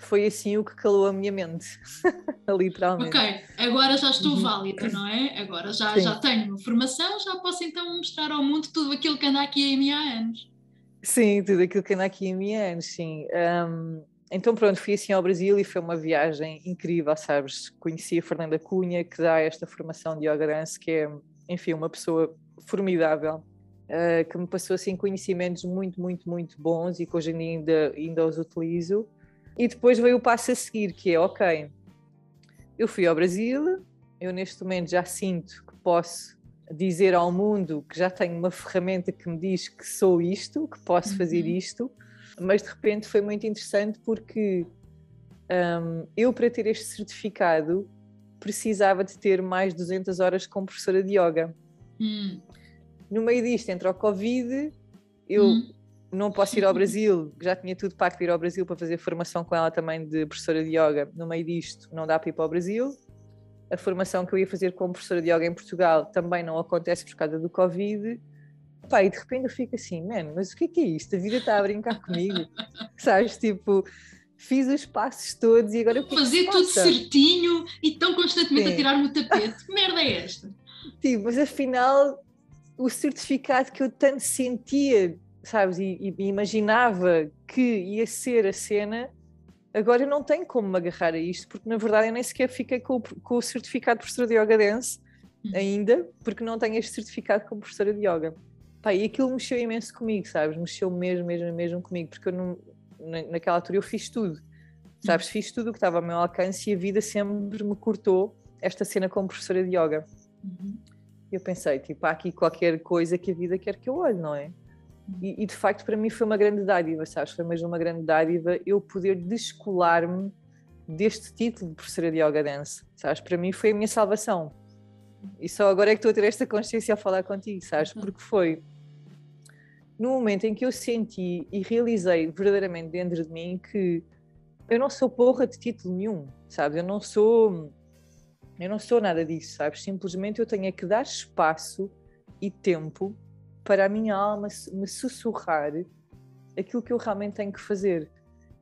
foi assim o que calou a minha mente, literalmente. Ok, agora já estou Uhum. válida, não é? Agora já, Sim. já tenho uma formação, já posso então mostrar ao mundo tudo aquilo que anda aqui em mim há anos. Sim, tudo aquilo que anda aqui em mim há anos, sim. Um, então pronto, fui assim ao Brasil e foi uma viagem incrível, sabes? Conheci a Fernanda Cunha, que dá esta formação de yoga dance, que é, enfim, uma pessoa formidável, uh, que me passou assim conhecimentos muito, muito, muito bons e que hoje em dia ainda, ainda os utilizo. E depois veio o passo a seguir, que é, ok, eu fui ao Brasil, eu neste momento já sinto que posso dizer ao mundo que já tenho uma ferramenta que me diz que sou isto, que posso fazer uhum. isto, mas de repente foi muito interessante porque um, eu, para ter este certificado, precisava de ter mais 200 horas como professora de yoga. Hum. No meio disto, entre o Covid, eu hum. Não posso ir ao Brasil, já tinha tudo para ir ao Brasil para fazer formação com ela também de professora de yoga. No meio disto, não dá para ir para o Brasil. A formação que eu ia fazer como professora de yoga em Portugal também não acontece por causa do Covid. Pá, e de repente eu fico assim, mano, mas o que é que é isto? A vida está a brincar comigo, sabes? Tipo, fiz os passos todos e agora eu Fazer tudo certinho e tão constantemente Sim. a tirar-me o tapete. Que merda é esta? Tipo, mas afinal, o certificado que eu tanto sentia, sabes, e, e imaginava que ia ser a cena, agora eu não tenho como me agarrar a isto, porque na verdade eu nem sequer fiquei com o, com o certificado de professora de yoga dance hum. ainda, porque não tenho este certificado como professora de yoga. Pá, e aquilo mexeu imenso comigo, sabes? Mexeu mesmo, mesmo, mesmo comigo, porque eu não, naquela altura eu fiz tudo, sabes? Uhum. Fiz tudo o que estava ao meu alcance e a vida sempre me cortou esta cena como professora de yoga. Uhum. Eu pensei, tipo, há aqui qualquer coisa que a vida quer que eu olhe, não é? E, e, de facto para mim foi uma grande dádiva, sabes? Foi mesmo uma grande dádiva eu poder descolar-me deste título de professora de yoga dance, sabes? Para mim foi a minha salvação. E só agora é que estou a ter esta consciência a falar contigo, sabes? Uhum. Porque foi no momento em que eu senti e realizei verdadeiramente dentro de mim que eu não sou porra de título nenhum, sabes? Eu não sou eu não sou nada disso, sabes? Simplesmente eu tenho é que dar espaço e tempo para a minha alma me sussurrar aquilo que eu realmente tenho que fazer.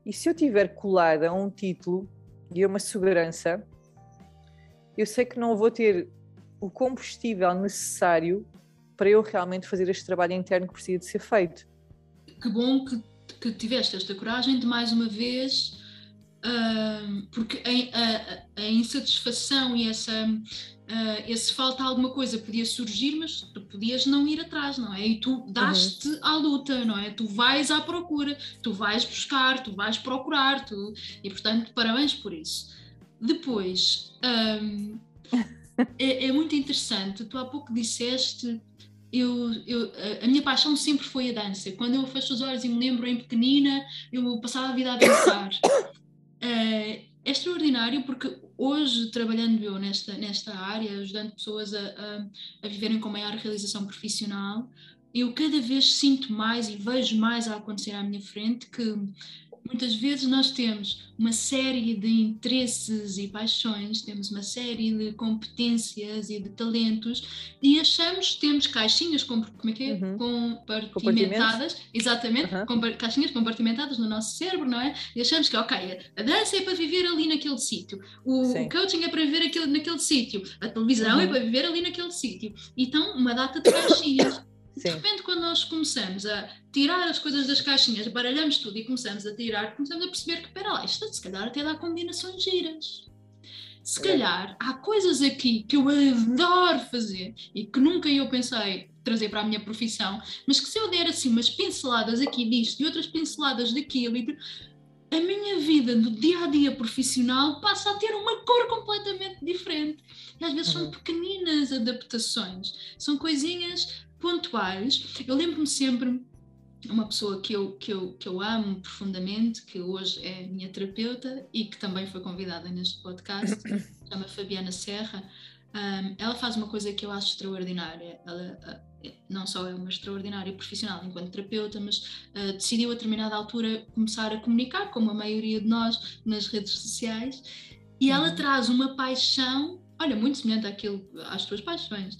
E se eu tiver colada a um título e a uma segurança, eu sei que não vou ter o combustível necessário para eu realmente fazer este trabalho interno que precisa de ser feito. Que bom que, que tiveste esta coragem de mais uma vez, uh, porque a, a, a, insatisfação e essa, uh, esse falta alguma coisa podia surgir, mas tu podias não ir atrás, não é? E tu daste uhum. à luta, não é? Tu vais à procura, tu vais buscar, tu vais procurar, tu... e portanto, parabéns por isso. Depois, um, é, é, muito interessante, tu há pouco disseste eu, eu, a minha paixão sempre foi a dança. Quando eu fecho os olhos e me lembro em pequenina, eu passava a vida a dançar. Uh, é extraordinário porque hoje, trabalhando eu nesta, nesta área, ajudando pessoas a, a, a viverem com maior realização profissional, eu cada vez sinto mais e vejo mais a acontecer à minha frente que muitas vezes nós temos uma série de interesses e paixões, temos uma série de competências e de talentos e achamos que temos caixinhas como é que é? Uhum. compartimentadas, exatamente, uhum. caixinhas compartimentadas no nosso cérebro, não é? E achamos que, ok, a dança é para viver ali naquele sítio, o, o, coaching é para viver aquele, naquele sítio, a televisão é uhum. é para viver ali naquele sítio. Então, uma data de caixinhas. Sim. De repente, quando nós começamos a tirar as coisas das caixinhas, baralhamos tudo e começamos a tirar, começamos a perceber que, espera lá, isto se calhar até dá combinações giras. Se é. calhar há coisas aqui que eu adoro fazer e que nunca eu pensei trazer para a minha profissão, mas que se eu der assim umas pinceladas aqui disto e outras pinceladas daquilo, a minha vida no dia a dia profissional passa a ter uma cor completamente diferente. E às vezes uhum. são pequeninas adaptações, são coisinhas pontuais. Eu lembro-me sempre uma pessoa que eu, que, eu, que eu amo profundamente, que hoje é minha terapeuta e que também foi convidada neste podcast, chama Fabiana Serra. Um, ela faz uma coisa que eu acho extraordinária. Ela uh, não só é uma extraordinária profissional enquanto terapeuta, mas uh, decidiu a determinada altura começar a comunicar, como a maioria de nós, nas redes sociais. E ela uhum. traz uma paixão, olha, muito semelhante àquilo, às tuas paixões,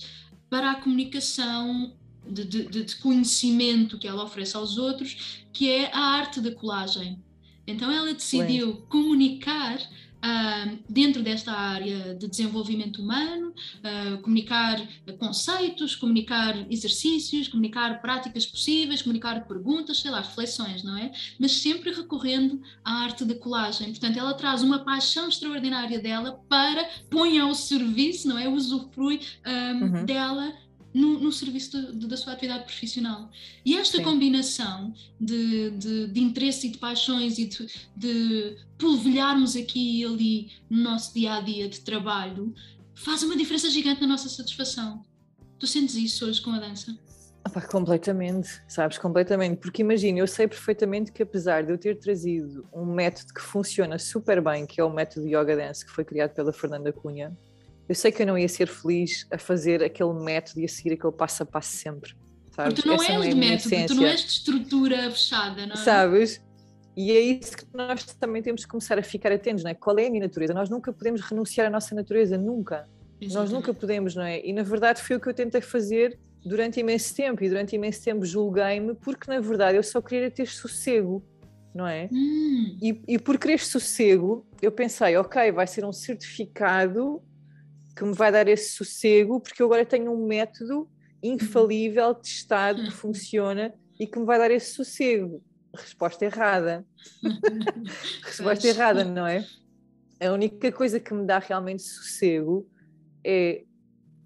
para a comunicação de, de, de, conhecimento que ela oferece aos outros, que é a arte da colagem. Então ela decidiu comunicar uh, dentro desta área de desenvolvimento humano, uh, comunicar conceitos, comunicar exercícios, comunicar práticas possíveis, comunicar perguntas, sei lá, reflexões, não é? Mas sempre recorrendo à arte da colagem. Portanto, ela traz uma paixão extraordinária dela para põe ao serviço, não é? Usufrui um, uhum. dela no, no serviço de, de, da sua atividade profissional. E esta Sim. combinação de, de, de, interesse e de paixões e de, de polvilharmos aqui e ali no nosso dia a dia de trabalho faz uma diferença gigante na nossa satisfação. Tu sentes isso hoje com a dança? Opa, completamente, sabes, completamente, porque imagina, eu sei perfeitamente que apesar de eu ter trazido um método que funciona super bem, que é o método Yoga Dance, que foi criado pela Fernanda Cunha, eu sei que eu não ia ser feliz a fazer aquele método e a seguir aquele passo a passo sempre. Sabes? Porque tu não Essa és não é de método, tu não és de estrutura fechada, não é? Sabes? E é isso que nós também temos que começar a ficar atentos, não é? Qual é a minha natureza? Nós nunca podemos renunciar à nossa natureza, nunca. Exatamente. Nós nunca podemos, não é? E na verdade foi o que eu tentei fazer durante imenso tempo e durante imenso tempo julguei-me porque na verdade eu só queria ter sossego, não é? Hum. E, e por querer sossego eu pensei, ok, vai ser um certificado que me vai dar esse sossego, porque eu agora tenho um método infalível, testado, que funciona e que me vai dar esse sossego. Resposta errada. Resposta errada, não é? A única coisa que me dá realmente sossego é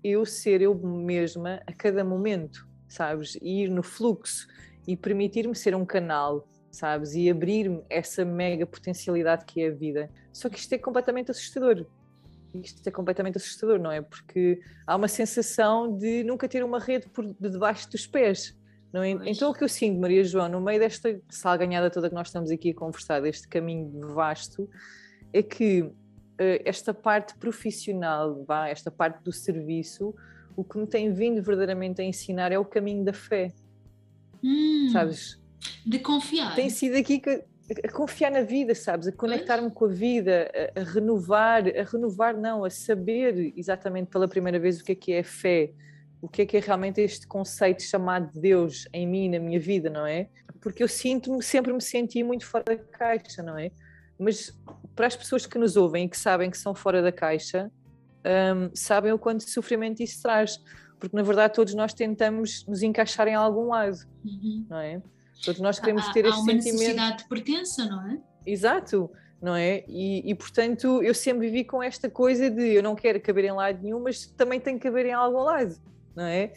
eu ser eu mesma a cada momento, sabes? E ir no fluxo e permitir-me ser um canal, sabes? E abrir-me essa mega potencialidade que é a vida. Só que isto é completamente assustador, isto é completamente assustador, não é? Porque há uma sensação de nunca ter uma rede por debaixo dos pés. Não é? Então o que eu sinto, Maria João, no meio desta salganhada toda que nós estamos aqui a conversar, deste caminho vasto, é que uh, esta parte profissional, vá, esta parte do serviço, o que me tem vindo verdadeiramente a ensinar é o caminho da fé. Hum, Sabes? De confiar. Tem sido aqui que a confiar na vida, sabes? A conectar-me com a vida, a, a, renovar, a renovar não, a saber exatamente pela primeira vez o que é que é fé, o que é que é realmente este conceito chamado de Deus em mim, na minha vida, não é? Porque eu sinto-me, sempre me senti muito fora da caixa, não é? Mas para as pessoas que nos ouvem e que sabem que são fora da caixa, um, sabem o quanto sofrimento isso traz, porque na verdade todos nós tentamos nos encaixar em algum lado, uhum. não é? Todos nós queremos ter há, este há uma necessidade de pertença, não é? Exato, não é? E, e, portanto eu sempre vivi com esta coisa de eu não quero caber em lado nenhum, mas também tenho que caber em algum lado, não é?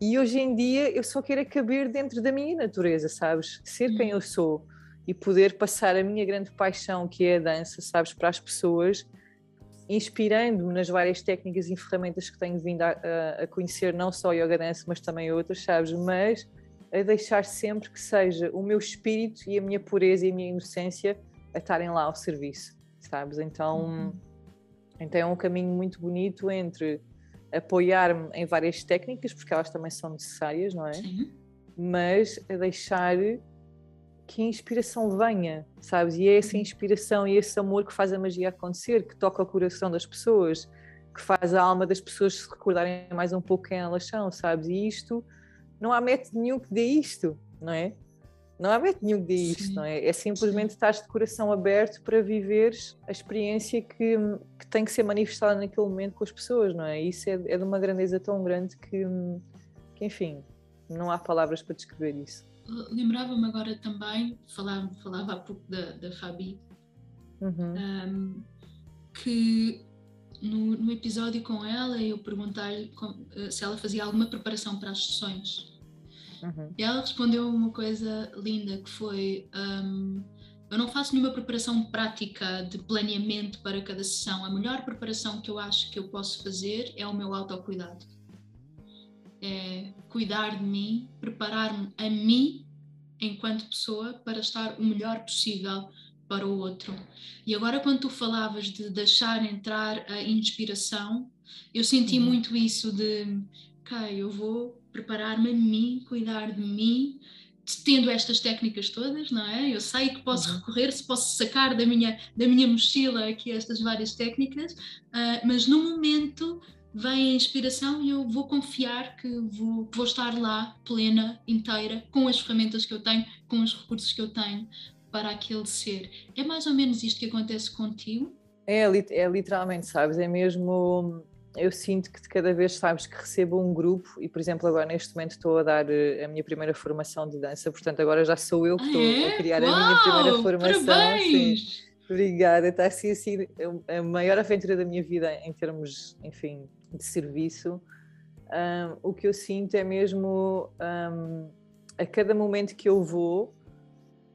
E hoje em dia eu só quero caber dentro da minha natureza, sabes? Ser quem eu sou e poder passar a minha grande paixão, que é a dança, sabes, para as pessoas, inspirando-me nas várias técnicas e ferramentas que tenho vindo a, a, a conhecer, não só yoga dance, mas também outras, sabes? Mas a deixar sempre que seja o meu espírito e a minha pureza e a minha inocência a estarem lá ao serviço, sabes? Então, uhum. então é um caminho muito bonito entre apoiar-me em várias técnicas, porque elas também são necessárias, não é? Sim. Mas a deixar que a inspiração venha, sabes? E é essa uhum. inspiração e esse amor que faz a magia acontecer, que toca o coração das pessoas, que faz a alma das pessoas se recordarem mais um pouco quem elas são, sabes? E isto não há método nenhum que dê isto, não é? Não há método nenhum que dê isto, não é? É simplesmente estar de coração aberto para viveres a experiência que, que tem que ser manifestada naquele momento com as pessoas, não é? Isso é, é de uma grandeza tão grande que, que, enfim, não há palavras para descrever isso. Lembrava-me agora também, falava, falava há pouco da, da Fabi, uhum. um, que no, no episódio com ela, eu perguntei-lhe eh, se ela fazia alguma preparação para as sessões. Uhum. E ela respondeu uma coisa linda que foi um, eu não faço nenhuma preparação prática de planeamento para cada sessão. A melhor preparação que eu acho que eu posso fazer é o meu autocuidado. É cuidar de mim, preparar-me a mim enquanto pessoa para estar o melhor possível para o outro. E agora, quando tu falavas de deixar entrar a inspiração, eu senti uhum. muito isso de, ok, eu vou preparar-me a mim, cuidar de mim, tendo estas técnicas todas, não é? Eu sei que posso uhum. recorrer, se posso sacar da minha, da minha mochila aqui estas várias técnicas, uh, mas no momento vem a inspiração e eu vou confiar que vou, vou estar lá plena, inteira, com as ferramentas que eu tenho, com os recursos que eu tenho, para aquele ser. É mais ou menos isto que acontece contigo? É, é literalmente, sabes? É mesmo. Eu sinto que de cada vez, sabes, que recebo um grupo, e por exemplo, agora neste momento estou a dar eh, a minha primeira formação de dança, portanto, agora já sou eu que estou ah, é? a criar Uau, a minha primeira formação. Parabéns! Sim. Obrigada, está assim, assim a maior aventura da minha vida em termos, enfim, de serviço. Um, o que eu sinto é mesmo um, a cada momento que eu vou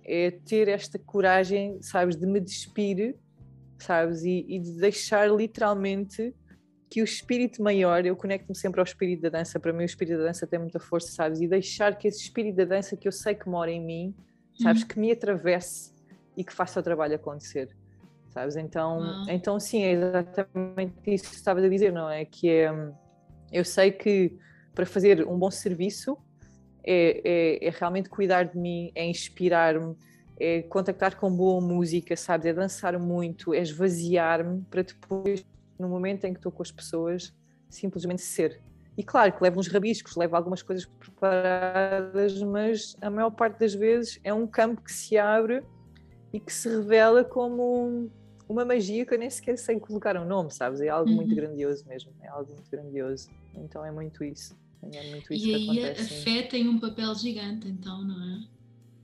é ter esta coragem, sabes, de me despir, sabes, e, e de deixar literalmente que o espírito maior, eu conecto-me sempre ao espírito da dança, para mim o espírito da dança tem muita força, sabes, e deixar que esse espírito da dança que eu sei que mora em mim, sabes, uhum. que me atravesse e que faça o trabalho acontecer, sabes? Então, uhum. então sim, é exatamente isso que estavas a dizer, não é? Que é, eu sei que para fazer um bom serviço é, é, é realmente cuidar de mim, é inspirar-me, é contactar com boa música, sabes? É dançar muito, é esvaziar-me para depois, no momento em que estou com as pessoas, simplesmente ser. E claro que levo uns rabiscos, levo algumas coisas preparadas, mas a maior parte das vezes é um campo que se abre e que se revela como uma magia que eu nem sequer sei colocar um nome, sabes? É algo uhum. muito grandioso mesmo, é algo muito grandioso. Então é muito isso. É muito isso e aí acontece, a fé tem um papel gigante, então, não é?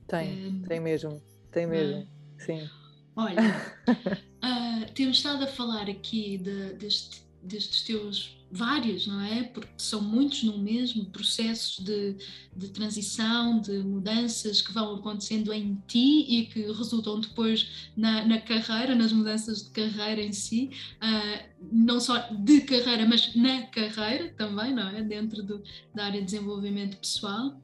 Tem, é... tem mesmo, tem mesmo, é? sim. Olha, uh, temos estado a falar aqui de, deste, destes teus vários, não é? Porque são muitos no mesmo, processos de, de transição, de mudanças que vão acontecendo em ti e que resultam depois na, na carreira, nas mudanças de carreira em si, uh, não só de carreira, mas na carreira também, não é? Dentro do, da área de desenvolvimento pessoal.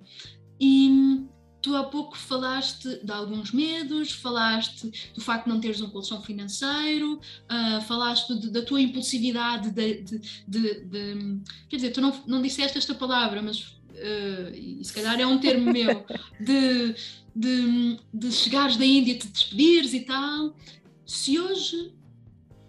E tu há pouco falaste de alguns medos, falaste do facto de não teres um colchão financeiro, uh, falaste de, da tua impulsividade, de, de, de, quer dizer, tu não, não disseste esta palavra, mas uh, e se calhar é um termo meu, de, de, de chegares da Índia, te despedires e tal. Se hoje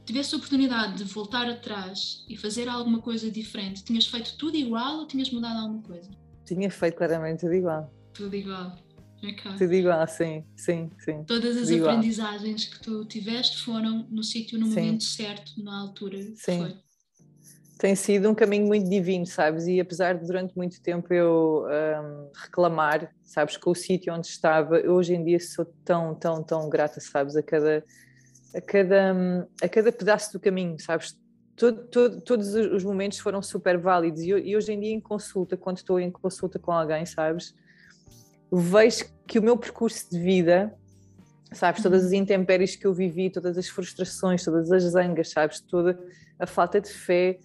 tivesse a oportunidade de voltar atrás e fazer alguma coisa diferente, tinhas feito tudo igual ou tinhas mudado alguma coisa? Tinha feito claramente tudo igual. Tudo igual. Okay. Tudo igual, sim, sim, sim. Todas as Tudo aprendizagens igual. que tu tiveste foram no sítio, no sim. momento certo, na altura sim. foi. Tem sido um caminho muito divino, sabes? E apesar de durante muito tempo eu um, reclamar, sabes, com o sítio onde estava, eu hoje em dia sou tão, tão, tão grata, sabes, a cada, a cada, hum, a cada pedaço do caminho, sabes? Todo, todo, todos os momentos foram super válidos e hoje em dia em consulta, quando estou em consulta com alguém, sabes? Vejo que o meu percurso de vida, sabes, todas as intempéries que eu vivi, todas as frustrações, todas as zangas, sabes, toda a falta de fé,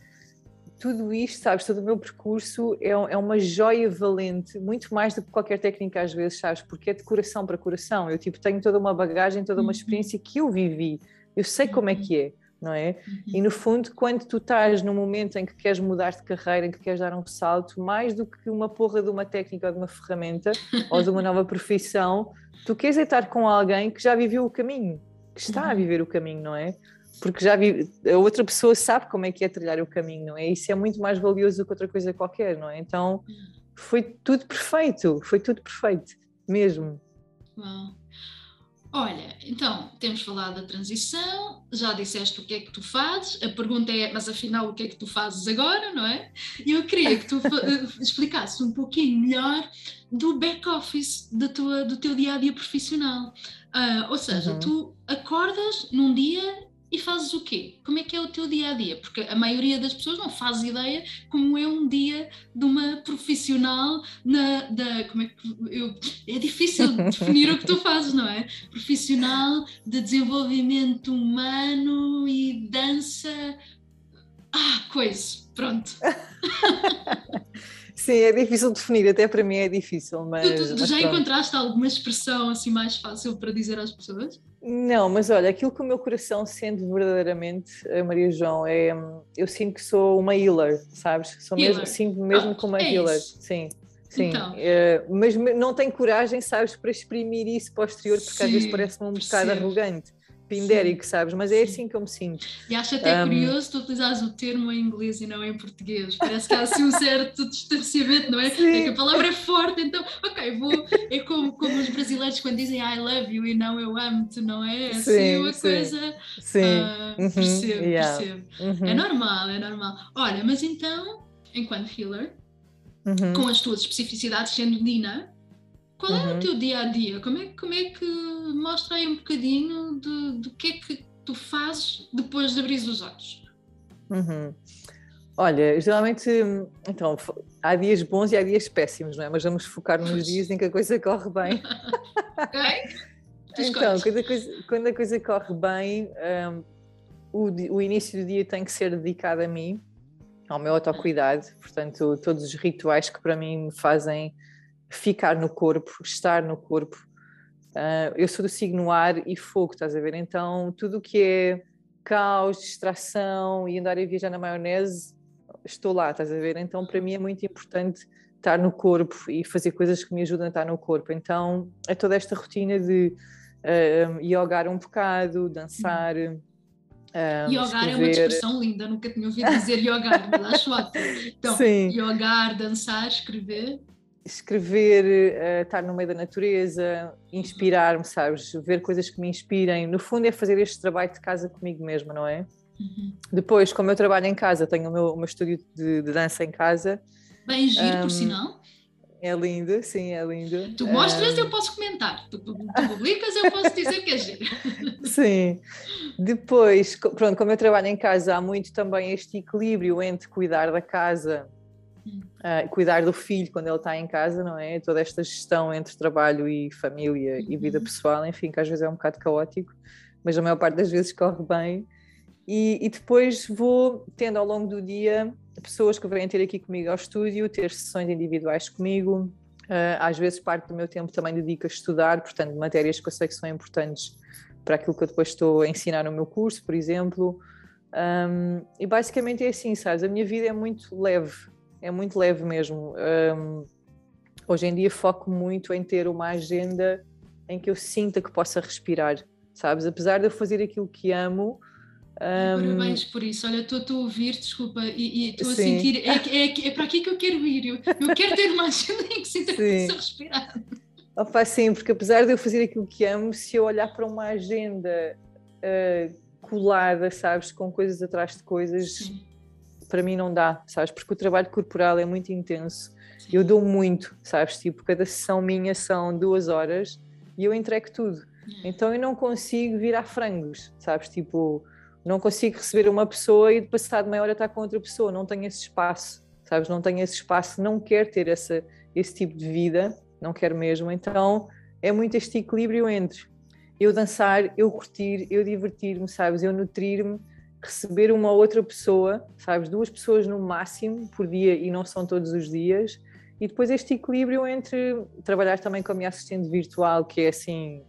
tudo isto, sabes, todo o meu percurso é, é uma joia valente, muito mais do que qualquer técnica às vezes, sabes, porque é de coração para coração. Eu, tipo, tenho toda uma bagagem, toda uma uhum. experiência que eu vivi, eu sei como é que é não é? Uhum. E no fundo, quando tu estás num momento em que queres mudar de carreira, em que queres dar um salto, mais do que uma porra de uma técnica ou de uma ferramenta ou de uma nova profissão, tu queres é estar com alguém que já viveu o caminho, que está uhum. a viver o caminho, não é? Porque já vive, a outra pessoa sabe como é que é trilhar o caminho, não é? Isso é muito mais valioso do que outra coisa qualquer, não é? Então foi tudo perfeito, foi tudo perfeito, mesmo. Uau. Olha, então, temos falado da transição, já disseste o que é que tu fazes, a pergunta é, mas afinal, o que é que tu fazes agora, não é? E eu queria que tu eh, explicasses um pouquinho melhor do back-office do teu dia-a-dia -dia profissional. Uh, ou seja, uhum. tu acordas num dia e fazes o quê? Como é que é o teu dia a dia? Porque a maioria das pessoas não faz ideia como é um dia de uma profissional na da como é que eu é difícil definir o que tu fazes, não é? Profissional de desenvolvimento humano e dança. Ah, coisa, pronto. Sim, é difícil definir, até para mim é difícil, mas. Tu, tu, tu mas já pronto. encontraste alguma expressão assim mais fácil para dizer às pessoas? Não, mas olha, aquilo que o meu coração sente verdadeiramente, eh, Maria João, é eu sinto que sou uma healer, sabes? Sou healer. mesmo, sinto mesmo ah, como uma é healer. Isso. Sim. Sim, então. é, mas não tenho coragem, sabes, para exprimir isso para o exterior, porque Sim, às vezes parece-me um bocado arrogante. Pindérico, sabes? Mas é assim que eu me sinto. E acho até um, curioso tu utilizares o termo em inglês e não em português. Parece que há assim um certo distanciamento, não é? Sim. É que a palavra é forte, então, ok, vou. É como, como os brasileiros quando dizem I love you e não eu amo-te, não é? é assim sim, uma sim. coisa. Sim. Uh, uhum, percebo, yeah. percebo. Uhum. É normal, é normal. Olha, mas então, enquanto healer, uhum. com as tuas especificidades, sendo Dina, qual é o uhum. teu dia a dia? Como é, como é que mostra aí um bocadinho do, do que é que tu fazes depois de abrir os olhos? Uhum. Olha, geralmente, então, há dias bons e há dias péssimos, não é? Mas vamos focar nos dias em que a coisa corre bem. ok. então, quando a, coisa, quando a coisa corre bem, um, o, o início do dia tem que ser dedicado a mim, ao meu autocuidado, portanto, todos os rituais que para mim me fazem ficar no corpo, estar no corpo. Uh, eu sou do signo ar e fogo, estás a ver? Então, tudo o que é caos, distração e andar a viajar na maionese, estou lá, estás a ver? Então, para mim é muito importante estar no corpo e fazer coisas que me ajudam a estar no corpo. Então, é toda esta rotina de uh, yogar um bocado, dançar. Um, yogar escrever. é uma expressão linda, nunca tinha ouvido dizer yogar, mas acho ótimo. Então, Sim. yogar, dançar, escrever escrever, uh, estar no meio da natureza, inspirar-me, sabes? Ver coisas que me inspirem. No fundo, é fazer este trabalho de casa comigo mesma, não é? Uhum. Depois, como eu trabalho em casa, tenho o meu, o meu estúdio de, de, dança em casa. Bem giro, um, por sinal. É lindo, sim, é lindo. Tu mostras, um... eu posso comentar. Tu, tu, publicas, eu posso dizer que é giro. Sim. Depois, pronto, como eu trabalho em casa, há muito também este equilíbrio entre cuidar da casa Uh, cuidar do filho quando ele está em casa, não é? Toda esta gestão entre trabalho e família e vida uhum. pessoal, enfim, que às vezes é um bocado caótico, mas a maior parte das vezes corre bem. E, e depois vou tendo ao longo do dia pessoas que vêm ter aqui comigo ao estúdio, ter sessões individuais comigo. Uh, às vezes parte do meu tempo também dedico a estudar, portanto, matérias que eu sei que são importantes para aquilo que eu depois estou a ensinar no meu curso, por exemplo. Um, e basicamente é assim, sabes? A minha vida é muito leve, é muito leve mesmo. Um, hoje em dia foco muito em ter uma agenda em que eu sinta que possa respirar, sabes? Apesar de eu fazer aquilo que amo. Um... Parabéns por isso. Olha, estou a ouvir, desculpa, e estou a sentir. É, é, é, para aqui que eu quero ir. Eu, eu quero ter uma agenda em que sinta que possa respirar. Opa, sim, porque apesar de eu fazer aquilo que amo, se eu olhar para uma agenda uh, colada, sabes, com coisas atrás de coisas, sim para mim não dá, sabes? Porque o trabalho corporal é muito intenso. Eu dou muito, sabes? Tipo, cada sessão minha são duas horas e eu entrego tudo. Então eu não consigo virar frangos, sabes? Tipo, não consigo receber uma pessoa e de meia hora estar com outra pessoa. Não tenho esse espaço, sabes? Não tenho esse espaço, não quero ter essa, esse tipo de vida, não quero mesmo. Então é muito este equilíbrio entre eu dançar, eu curtir, eu divertir-me, sabes? Eu nutrir-me receber uma outra pessoa, sabes, duas pessoas no máximo por dia e não são todos os dias, e depois este equilíbrio entre trabalhar também com a minha assistente virtual, que é assim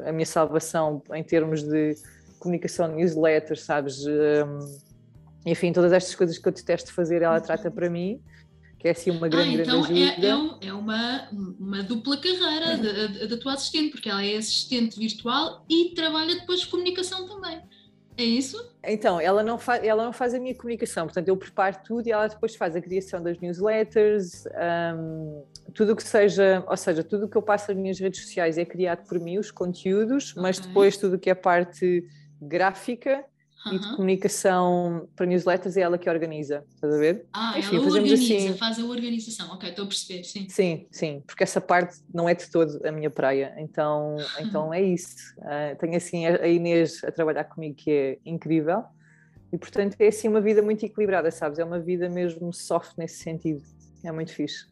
a minha salvação em termos de comunicação, newsletters, sabes, um, enfim, todas estas coisas que eu detesto fazer, ela trata para mim, que é assim uma grande, ah, então grande ajuda. É, é, um, é uma, uma dupla carreira da tua assistente, porque ela é assistente virtual e trabalha depois de comunicação também. É isso? Então, ela não, faz, ela não faz a minha comunicação, portanto, eu preparo tudo e ela depois faz a criação das newsletters, um, tudo o que seja, ou seja, tudo o que eu passo nas minhas redes sociais é criado por mim, os conteúdos, okay. mas depois tudo o que é parte gráfica Uhum. E de comunicação para newsletters é ela que organiza, estás a ver? Ah, Enfim, ela organiza, assim... faz a organização, ok, estou a perceber, sim. Sim, sim, porque essa parte não é de todo a minha praia, então, então é isso. Uh, tenho assim a Inês a trabalhar comigo que é incrível e portanto é assim uma vida muito equilibrada, sabes? É uma vida mesmo soft nesse sentido, é muito fixe.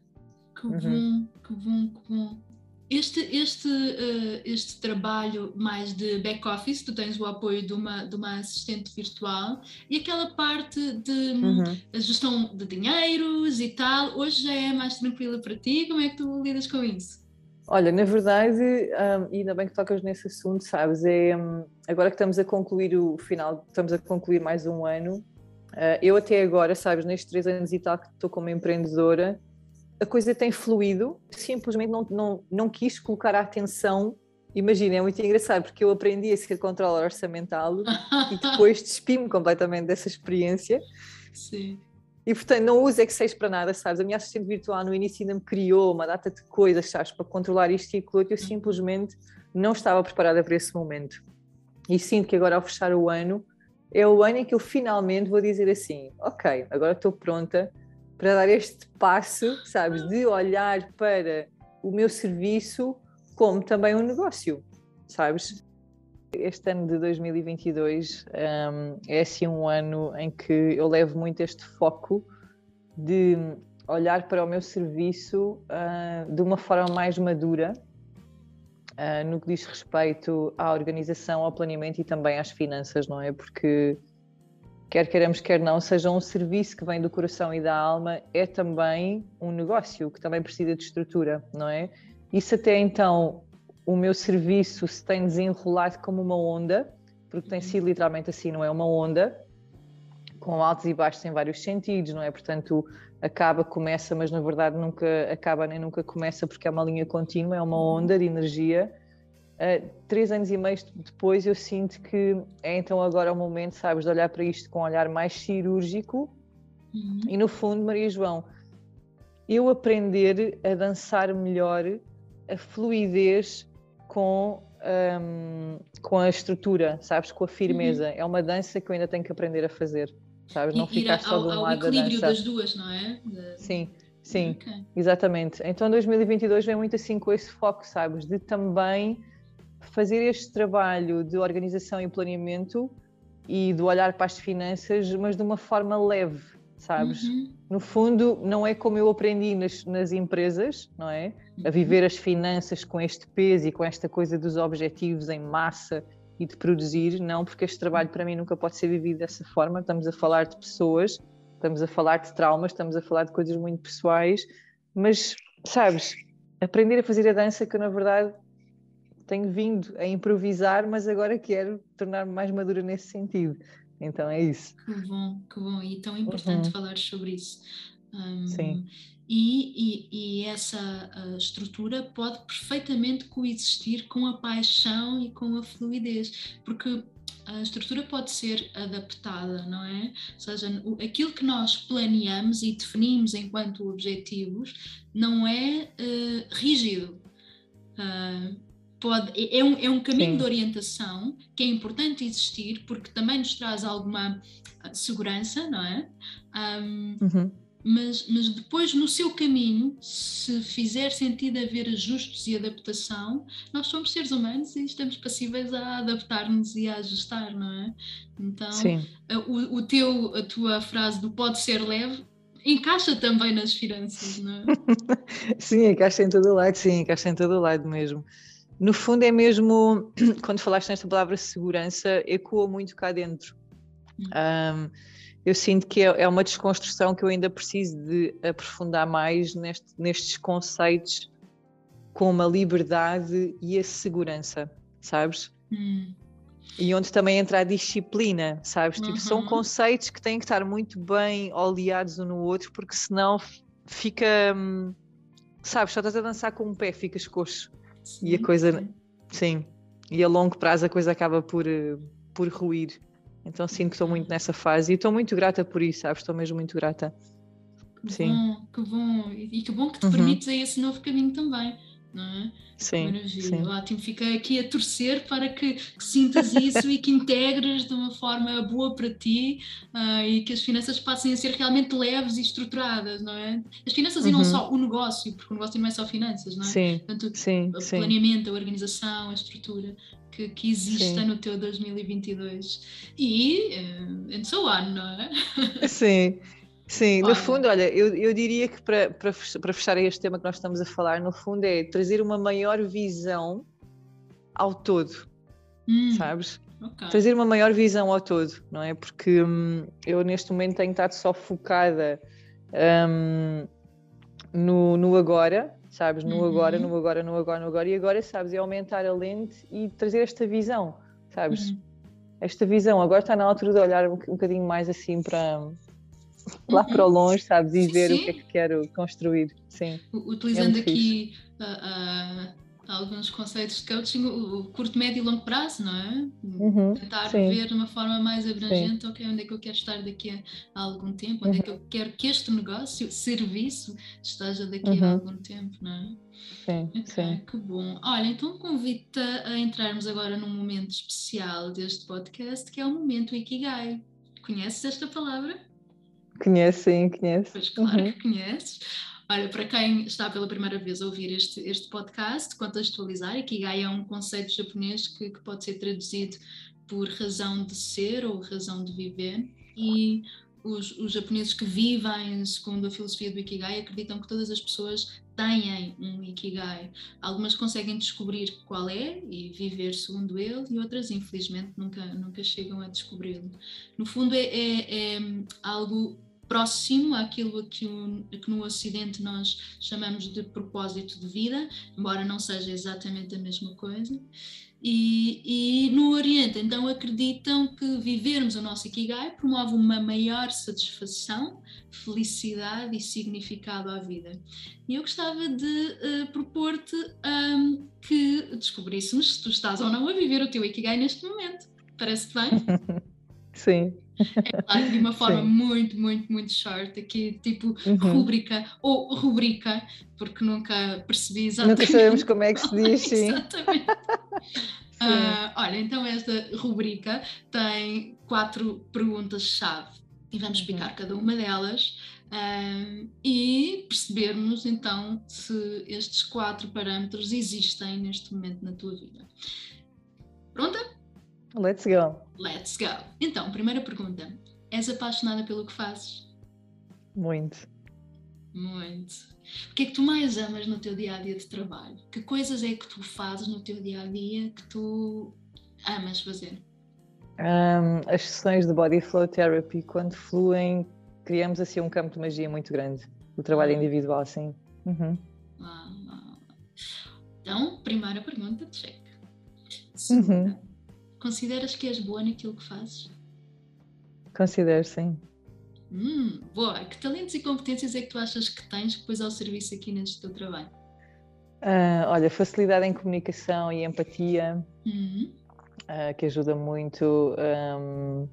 Que uhum. bom, que bom, que bom. Este, este, uh, este trabalho mais de back-office, tu tens o apoio de uma, de uma assistente virtual e aquela parte de hum, uhum. gestão de dinheiros e tal, hoje já é mais tranquila para ti? Como é que tu lidas com isso? Olha, na verdade, um, e ainda bem que tocas nesse assunto, sabes, é, um, agora que estamos a concluir o final, estamos a concluir mais um ano, uh, eu até agora, sabes, nestes três anos e tal que estou como empreendedora, a coisa tem fluído, simplesmente não, não, não quis colocar a atenção imagina, é muito engraçado porque eu aprendi a ser controlador orçamental e depois despi-me completamente dessa experiência. Sim. E portanto, não uso Excel para nada, sabes? A minha assistente virtual no início ainda me criou uma data de coisas, sabes, para controlar isto e aquilo outro. Eu simplesmente não estava preparada para esse momento. E sinto que agora, ao fechar o ano, é o ano em que eu finalmente vou dizer assim: ok, agora estou pronta para dar este passo, sabes, de olhar para o meu serviço como também um negócio, sabes? Este ano de 2022 um, é assim um ano em que eu levo muito este foco de olhar para o meu serviço uh, de uma forma mais madura uh, no que diz respeito à organização, ao planeamento e também às finanças, não é? Porque quer queiramos, quer não, seja um serviço que vem do coração e da alma, é também um negócio que também precisa de estrutura, não é? Isso até então o meu serviço se tem desenrolado como uma onda, porque tem sido literalmente assim, não é? Uma onda com altos e baixos em vários sentidos, não é? Portanto, acaba, começa, mas na verdade nunca acaba nem nunca começa porque é uma linha contínua, é uma onda de energia. Uh, três anos e meio depois eu sinto que é então agora o momento, sabes, de olhar para isto com um olhar mais cirúrgico uhum. e no fundo, Maria João, eu aprender a dançar melhor a fluidez com, um, com a estrutura, sabes, com a firmeza. Uhum. É uma dança que eu ainda tenho que aprender a fazer, sabes? Não ficar só de um lado da dança. equilíbrio das duas, não é? De... Sim, sim, okay. exatamente. Então 2022 vem muito assim com esse foco, sabes, de também fazer este trabalho de organização e planeamento e do olhar para as finanças, mas de uma forma leve, sabes? Uhum. No fundo, não é como eu aprendi nas, nas empresas, não é? A viver as finanças com este peso e com esta coisa dos objetivos em massa e de produzir, não, porque este trabalho para mim nunca pode ser vivido dessa forma. Estamos a falar de pessoas, estamos a falar de traumas, estamos a falar de coisas muito pessoais, mas, sabes, aprender a fazer a dança que eu, na verdade, tenho vindo a improvisar, mas agora quero tornar-me mais madura nesse sentido. Então é isso. Que bom, que bom. E tão importante uhum. falar sobre isso. Um, Sim. E, e, e, essa uh, estrutura pode perfeitamente coexistir com a paixão e com a fluidez, porque a estrutura pode ser adaptada, não é? Ou seja, aquilo que nós planeamos e definimos enquanto objetivos não é uh, rígido. Uh, pode, é, é, um, é um caminho Sim. de orientação que é importante existir porque também nos traz alguma ah, segurança, não é? Um, uhum. mas, mas depois, no seu caminho, se fizer sentido haver ajustes e adaptação, nós somos seres humanos e estamos passíveis a adaptar-nos e a ajustar, não é? Então, ah, o, o teu, a tua frase do pode ser leve encaixa também nas finanças, não é? sim, encaixa em todo o lado, sim, encaixa em todo o lado mesmo. No fundo, é mesmo, quando falaste nesta palavra segurança, ecoa muito cá dentro. Um, eu sinto que é, é, uma desconstrução que eu ainda preciso de aprofundar mais neste, nestes conceitos como a liberdade e a segurança, sabes? Hum. E onde também entra a disciplina, sabes? Tipo, são uhum. conceitos que têm que estar muito bem oleados um no outro, porque senão fica, hum, sabes, só estás a dançar com um pé, ficas coxo. Sim, e a coisa, sim. e a longo prazo a coisa acaba por, eh, por ruir. Então sinto que estou muito nessa fase e estou muito grata por isso, sabes? Estou mesmo muito grata. Que sim. bom, que bom. E que bom que te uhum. permites a esse novo caminho também não é? Sim, Maravilha, sim. ótimo. Fica aqui a torcer para que, que sintas isso e que integres de uma forma boa para ti uh, e que as finanças passem a ser realmente leves e estruturadas, não é? As finanças uhum. e não uhum. só o negócio, porque o negócio não é só finanças, não é? Sim, Portanto, sim, o planeamento, a organização, a estrutura. Que, que exista sim. no teu 2022 e uh, and so on, não é? Sim, Sim, olha. no fundo, olha, eu, eu diria que para, para, para fechar este tema que nós estamos a falar, no fundo é trazer uma maior visão ao todo, hum, sabes? Okay. Trazer uma maior visão ao todo, não é? Porque hum, eu neste momento tenho estado só focada hum, no, no agora, sabes? No uhum. agora, no agora, no agora, no agora, e agora, sabes? É aumentar a lente e trazer esta visão, sabes? Uhum. Esta visão, agora está na altura de olhar um, um bocadinho mais assim para lá uhum. para o longe, sabes? E ver sim. o que é que quero construir. Sim. Utilizando é aqui uh, uh, alguns conceitos de coaching, o curto, médio e longo prazo, não é? Uhum, Tentar sim. ver de uma forma mais abrangente, sim. ok, onde é que eu quero estar daqui a, algum tempo, onde uhum. é que eu quero que este negócio, serviço, esteja daqui uhum. a algum tempo, não é? Sim, okay, sim. Que bom. Olha, então convido-te a entrarmos agora num momento especial deste podcast, que é o momento Ikigai. Conheces esta palavra? Conheço, sim, conheço. Pois claro uhum. que conheces. Olha, para quem está pela primeira vez a ouvir este, este podcast, contextualizar, Ikigai é um conceito japonês que, que pode ser traduzido por razão de ser ou razão de viver e os, os, japoneses que vivem segundo a filosofia do Ikigai acreditam que todas as pessoas têm um Ikigai. Algumas conseguem descobrir qual é e viver segundo ele, e outras, infelizmente, nunca, nunca chegam a descobri-lo. No fundo, é, é, é algo próximo àquilo que, que, no Ocidente nós chamamos de propósito de vida, embora não seja exatamente a mesma coisa. E, e, no Oriente, então, acreditam que vivermos o nosso Ikigai promove uma maior satisfação, felicidade e significado à vida. E eu gostava de uh, propor-te um, que descobríssemos se tu estás ou não a viver o teu Ikigai neste momento. Parece-te bem? Sim. É claro, de uma forma Sim. muito, muito, muito short, aqui tipo uhum. rubrica ou rubrica, porque nunca percebi exatamente. Nunca sabemos como é que se diz, sim. exatamente. uh, olha, então esta rubrica tem quatro perguntas-chave e vamos explicar uhum. cada uma delas uh, e percebermos então se estes quatro parâmetros existem neste momento na tua vida. Pronta? Let's go. Let's go. Então, primeira pergunta. És apaixonada pelo que fazes? Muito. Muito. O que é que tu mais amas no teu dia a dia de trabalho? Que coisas é que tu fazes no teu dia a dia que tu amas fazer? Um, as sessões de Body Flow Therapy, quando fluem, criamos assim um campo de magia muito grande. O trabalho individual, sim. Uhum. Então, primeira pergunta, check. Segunda. Uhum. Consideras que és boa naquilo que fazes? Considero, sim. Hum, boa. Que talentos e competências é que tu achas que tens que pôs ao serviço aqui neste teu trabalho? Uh, olha, facilidade em comunicação e empatia, uhum. uh, que ajuda muito. Um,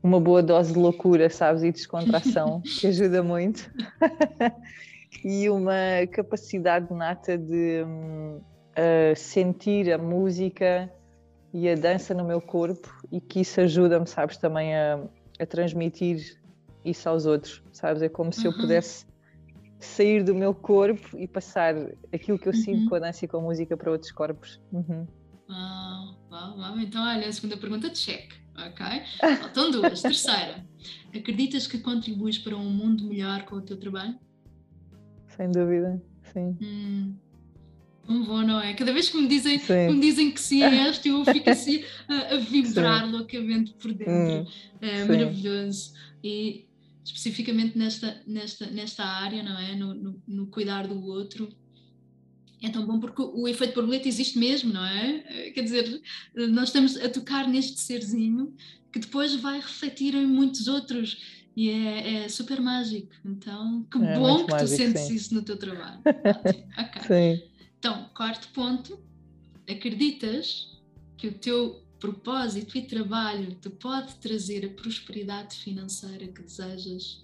uma boa dose de loucura, sabes, e descontração, que ajuda muito. e uma capacidade nata de um, uh, sentir a música e a dança no meu corpo e que isso ajuda-me, sabes, também a, a, transmitir isso aos outros, sabes? É como se uhum. eu pudesse sair do meu corpo e passar aquilo que eu uhum. sinto com a dança e com a música para outros corpos. Uhum. Uau, uau, uau. Então, olha, a segunda pergunta, check, ok? Faltam duas. Terceira, acreditas que contribuis para um mundo melhor com o teu trabalho? Sem dúvida, sim. Hum. Um bom, não é? Cada vez que me dizem, que, me dizem que sim é este, eu fico assim a, a vibrar sim. loucamente por dentro. Hum, é sim. maravilhoso. E especificamente nesta, nesta, nesta área, não é? No, no, no, cuidar do outro. É tão bom porque o efeito borboleta existe mesmo, não é? Quer dizer, nós estamos a tocar neste serzinho que depois vai refletir em muitos outros e é, é super mágico. Então, que é bom que mágico, tu sentes sim. isso no teu trabalho. Sim. Então, quarto ponto, acreditas que o teu propósito e trabalho te pode trazer a prosperidade financeira que desejas?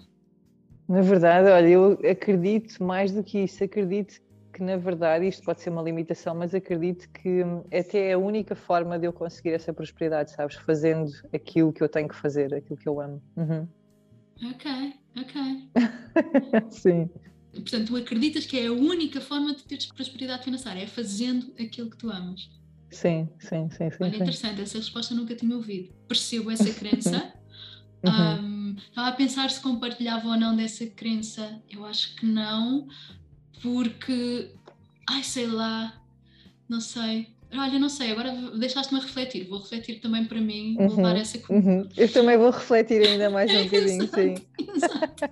Na verdade, olha, eu acredito mais do que isso, acredito que na verdade isto pode ser uma limitação, mas acredito que até é a única forma de eu conseguir essa prosperidade, sabes? Fazendo aquilo que eu tenho que fazer, aquilo que eu amo. Uhum. Ok, ok. Sim. Portanto, tu acreditas que é a única forma de teres prosperidade financeira, é fazendo aquilo que tu amas. Sim, sim, sim. sim Olha, sim. interessante, essa resposta nunca tinha ouvido. Percebo essa crença. uhum. um, estava a pensar se compartilhava ou não dessa crença. Eu acho que não, porque, ai, sei lá, não sei. Olha, não sei, agora deixaste-me refletir, vou refletir também para mim, uhum, vou levar essa uhum. Eu também vou refletir ainda mais um bocadinho, sim. Exato.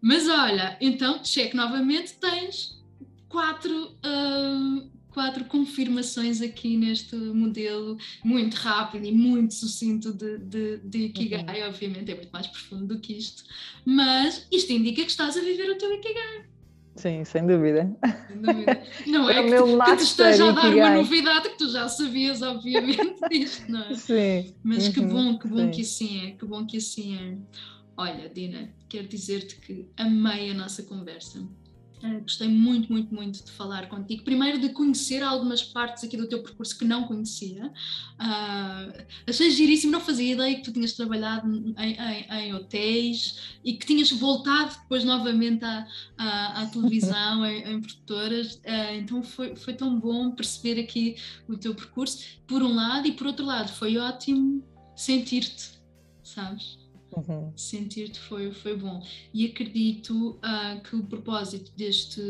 Mas olha, então, cheque novamente, tens quatro, uh, quatro confirmações aqui neste modelo, muito rápido e muito sucinto de, de, de Ikigai, uhum. obviamente é muito mais profundo do que isto, mas isto indica que estás a viver o teu Ikigai. Sim, sem dúvida. Sem dúvida. Não é, É que, meu que te esteja a dar uma novidade que tu já sabias, obviamente, disto, não é? Sim. Mas que Uhum, bom, que bom sim. que assim é, que bom que assim é. Olha, Dina, quero dizer-te que amei a nossa conversa. Ah, gostei muito, muito, muito de falar contigo. Primeiro, de conhecer algumas partes aqui do teu percurso que não conhecia. Ah, achei giríssimo, não fazia ideia que tu tinhas trabalhado em, em- em hotéis e que tinhas voltado depois novamente à, à, à televisão, em, em produtoras. Ah, então foi, foi tão bom perceber aqui o teu percurso, por um lado, e por outro lado, foi ótimo sentir-te, sabes? Uhum. sentir-te foi, foi bom. E acredito ah, que o propósito deste,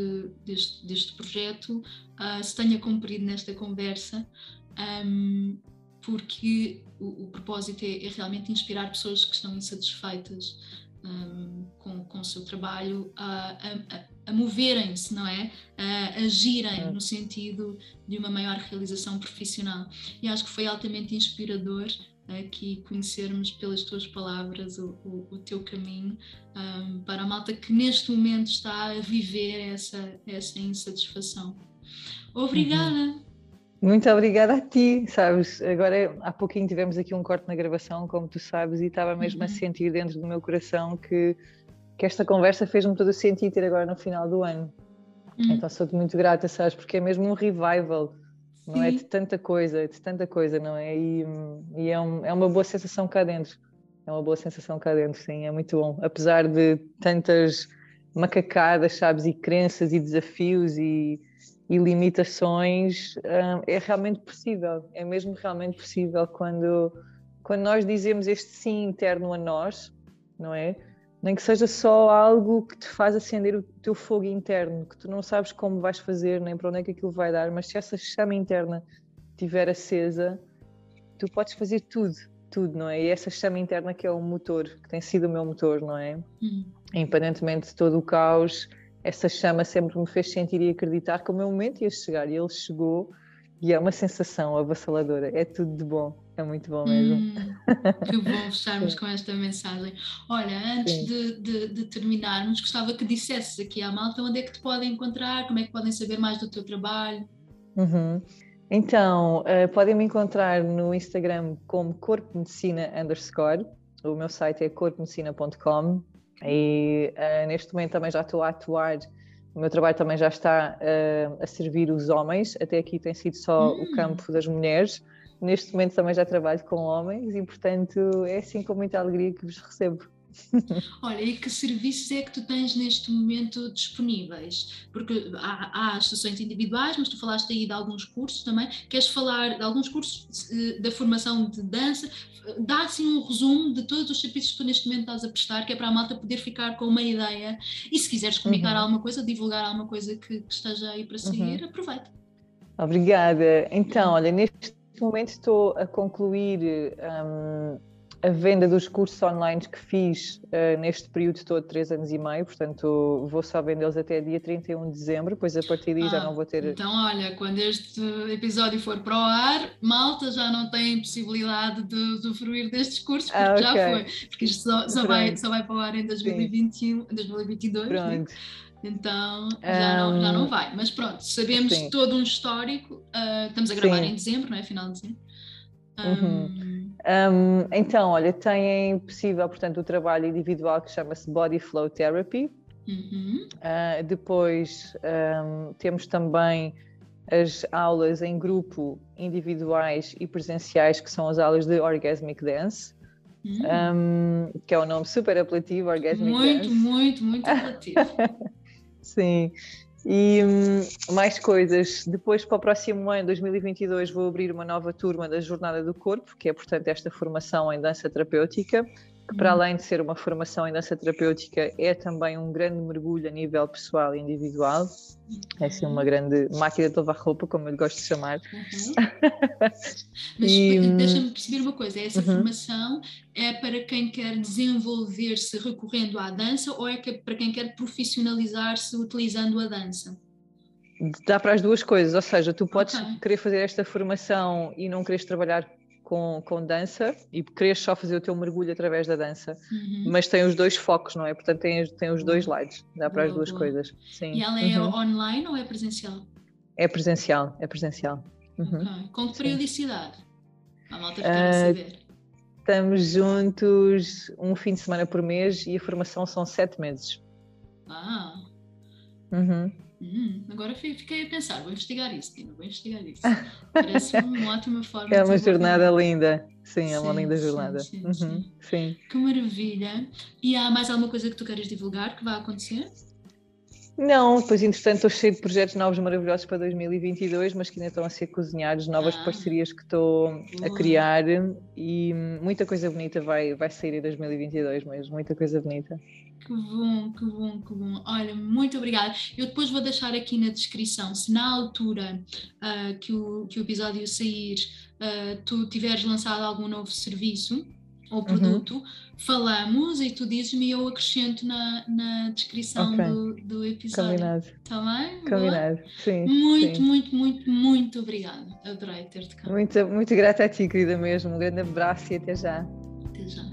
deste, deste projeto ah, se tenha cumprido nesta conversa, ahm, porque o, o propósito é, é realmente inspirar pessoas que estão insatisfeitas ahm, com, com o seu trabalho a, a- a- moverem-se, não é? A agirem Hum. no sentido de uma maior realização profissional. E acho que foi altamente inspirador aqui conhecermos pelas tuas palavras o, o- o teu caminho ahm, para a malta que neste momento está a viver essa, essa insatisfação. Obrigada! Muito obrigada a ti, sabes? Agora, há pouquinho tivemos aqui um corte na gravação, como tu sabes, e estava mesmo a Uhum. sentir dentro do meu coração que, que esta conversa fez-me todo o sentido ter agora no final do ano. Hum, Então sou-te muito grata, sabes? Porque é mesmo um revival, não é? Sim. De tanta coisa, de tanta coisa, não é? E, e é, um- é uma boa sensação cá dentro. É uma boa sensação cá dentro, sim, é muito bom. Apesar de tantas macacadas, sabes? E crenças e desafios e, e limitações, hum, é realmente possível. É mesmo realmente possível quando, quando nós dizemos este sim interno a nós, não é? Nem que seja só algo que te faz acender o teu fogo interno, que tu não sabes como vais fazer, nem para onde é que aquilo vai dar, mas se essa chama interna estiver acesa, tu podes fazer tudo, tudo, não é? E essa chama interna que é o motor, que tem sido o meu motor, não é? hum. Independentemente de todo o caos, essa chama sempre me fez sentir e acreditar que o meu momento ia chegar e ele chegou e é uma sensação avassaladora, é tudo de bom, é muito bom mesmo. Hum, que bom fecharmos com esta mensagem. Olha, antes de, de- de terminarmos, gostava que dissesses aqui à malta onde é que te podem encontrar, como é que podem saber mais do teu trabalho. Uhum. Então, eh, podem me encontrar no Instagram como Corpo Medicina underscore. O meu site é corpomedicina.com e eh, neste momento também já estou a atuar. O meu trabalho também já está eh, a servir os homens. Até aqui tem sido só Hum. o campo das mulheres. Neste momento também já trabalho com homens e, portanto, é assim com muita alegria que vos recebo. Olha, e que serviços é que tu tens neste momento disponíveis? Porque há, há as sessões individuais, mas tu falaste aí de alguns cursos também. Queres falar de alguns cursos eh, da formação de dança? Dá assim um resumo de todos os serviços que tu neste momento estás a prestar, que é para a malta poder ficar com uma ideia. E se quiseres comunicar Uhum. alguma coisa, divulgar alguma coisa que, que esteja aí para seguir, aproveita. Obrigada. Então, olha, neste momento estou a concluir hum, a venda dos cursos online que fiz uh, neste período todo, três anos e meio, portanto vou só vendê-los até dia 31 de dezembro, pois a partir daí já Ah, não vou ter. Então, olha, quando este episódio for para o ar, malta já não tem possibilidade de usufruir destes cursos, porque Ah, já ok. foi. Porque isto só, só vai, Pronto. só vai para o ar em 2021, 2022. né? Então já, não, já não vai. Mas pronto, sabemos sim. todo um histórico. ah, estamos a gravar Sim. em dezembro, não é? Final de dezembro. Uhum. Hum, então, olha, têm possível, portanto, o trabalho individual que chama-se Body Flow Therapy. uhum. Uh, depois um, temos também as aulas em grupo, individuais e presenciais, que são as aulas de Orgasmic Dance, Hum. um, que é um nome super apelativo, Orgasmic Muito, Dance. muito, muito apelativo. Sim. E hum, mais coisas. Depois, para o próximo ano, 2022, vou abrir uma nova turma da Jornada do Corpo, que é, portanto, esta formação em dança terapêutica, que para Hum. além de ser uma formação em dança terapêutica, é também um grande mergulho a nível pessoal e individual. É assim uma grande máquina de lavar roupa, como eu gosto de chamar. Uhum. Mas E, hum, deixa-me perceber uma coisa: essa uhum. formação é para quem quer desenvolver-se recorrendo à dança ou é que- para quem quer profissionalizar-se utilizando a dança? Dá para as duas coisas, ou seja, tu podes Ok. querer fazer esta formação e não queres trabalhar com, com dança e queres só fazer o teu mergulho através da dança, Uhum. mas tem os dois focos, não é? Portanto, tem, tem os dois lados, dá para as Boa, duas boa. coisas. Sim. E ela é Uhum. online ou é presencial? É presencial, é presencial. Uhum. Com que Sim. periodicidade? A malta ficar a Ah, saber. Estamos juntos um fim de semana por mês e a formação são sete meses. Ah, Uhum. Hum, agora fi- fiquei a pensar, vou investigar isso, Tina, vou investigar isso. Parece uma ótima forma É de uma desenvolver. jornada linda. Sim, é uma Sim, linda sim, jornada. sim, Uhum, sim. sim. Que maravilha! E há mais alguma coisa que tu queiras divulgar que vai acontecer? Não, depois entretanto estou cheio de projetos novos maravilhosos para 2022, mas que ainda estão a ser cozinhados, novas Ah. parcerias que estou a criar e muita coisa bonita vai, vai sair em 2022 mesmo, muita coisa bonita. Que bom, que bom, que bom. Olha, muito obrigada. Eu depois vou deixar aqui na descrição, se na altura ah, que, o, que o episódio sair, ah, tu tiveres lançado algum novo serviço Uhum. ou produto, falamos e tu dizes-me e eu acrescento na, na descrição Ok. do, do episódio. Combinado, Está bem? Boa? combinado. Sim. Muito, sim. muito, muito, muito obrigada. Adorei ter-te cá. Muito, muito grata a ti, querida mesmo. Um grande abraço e até já. Até já.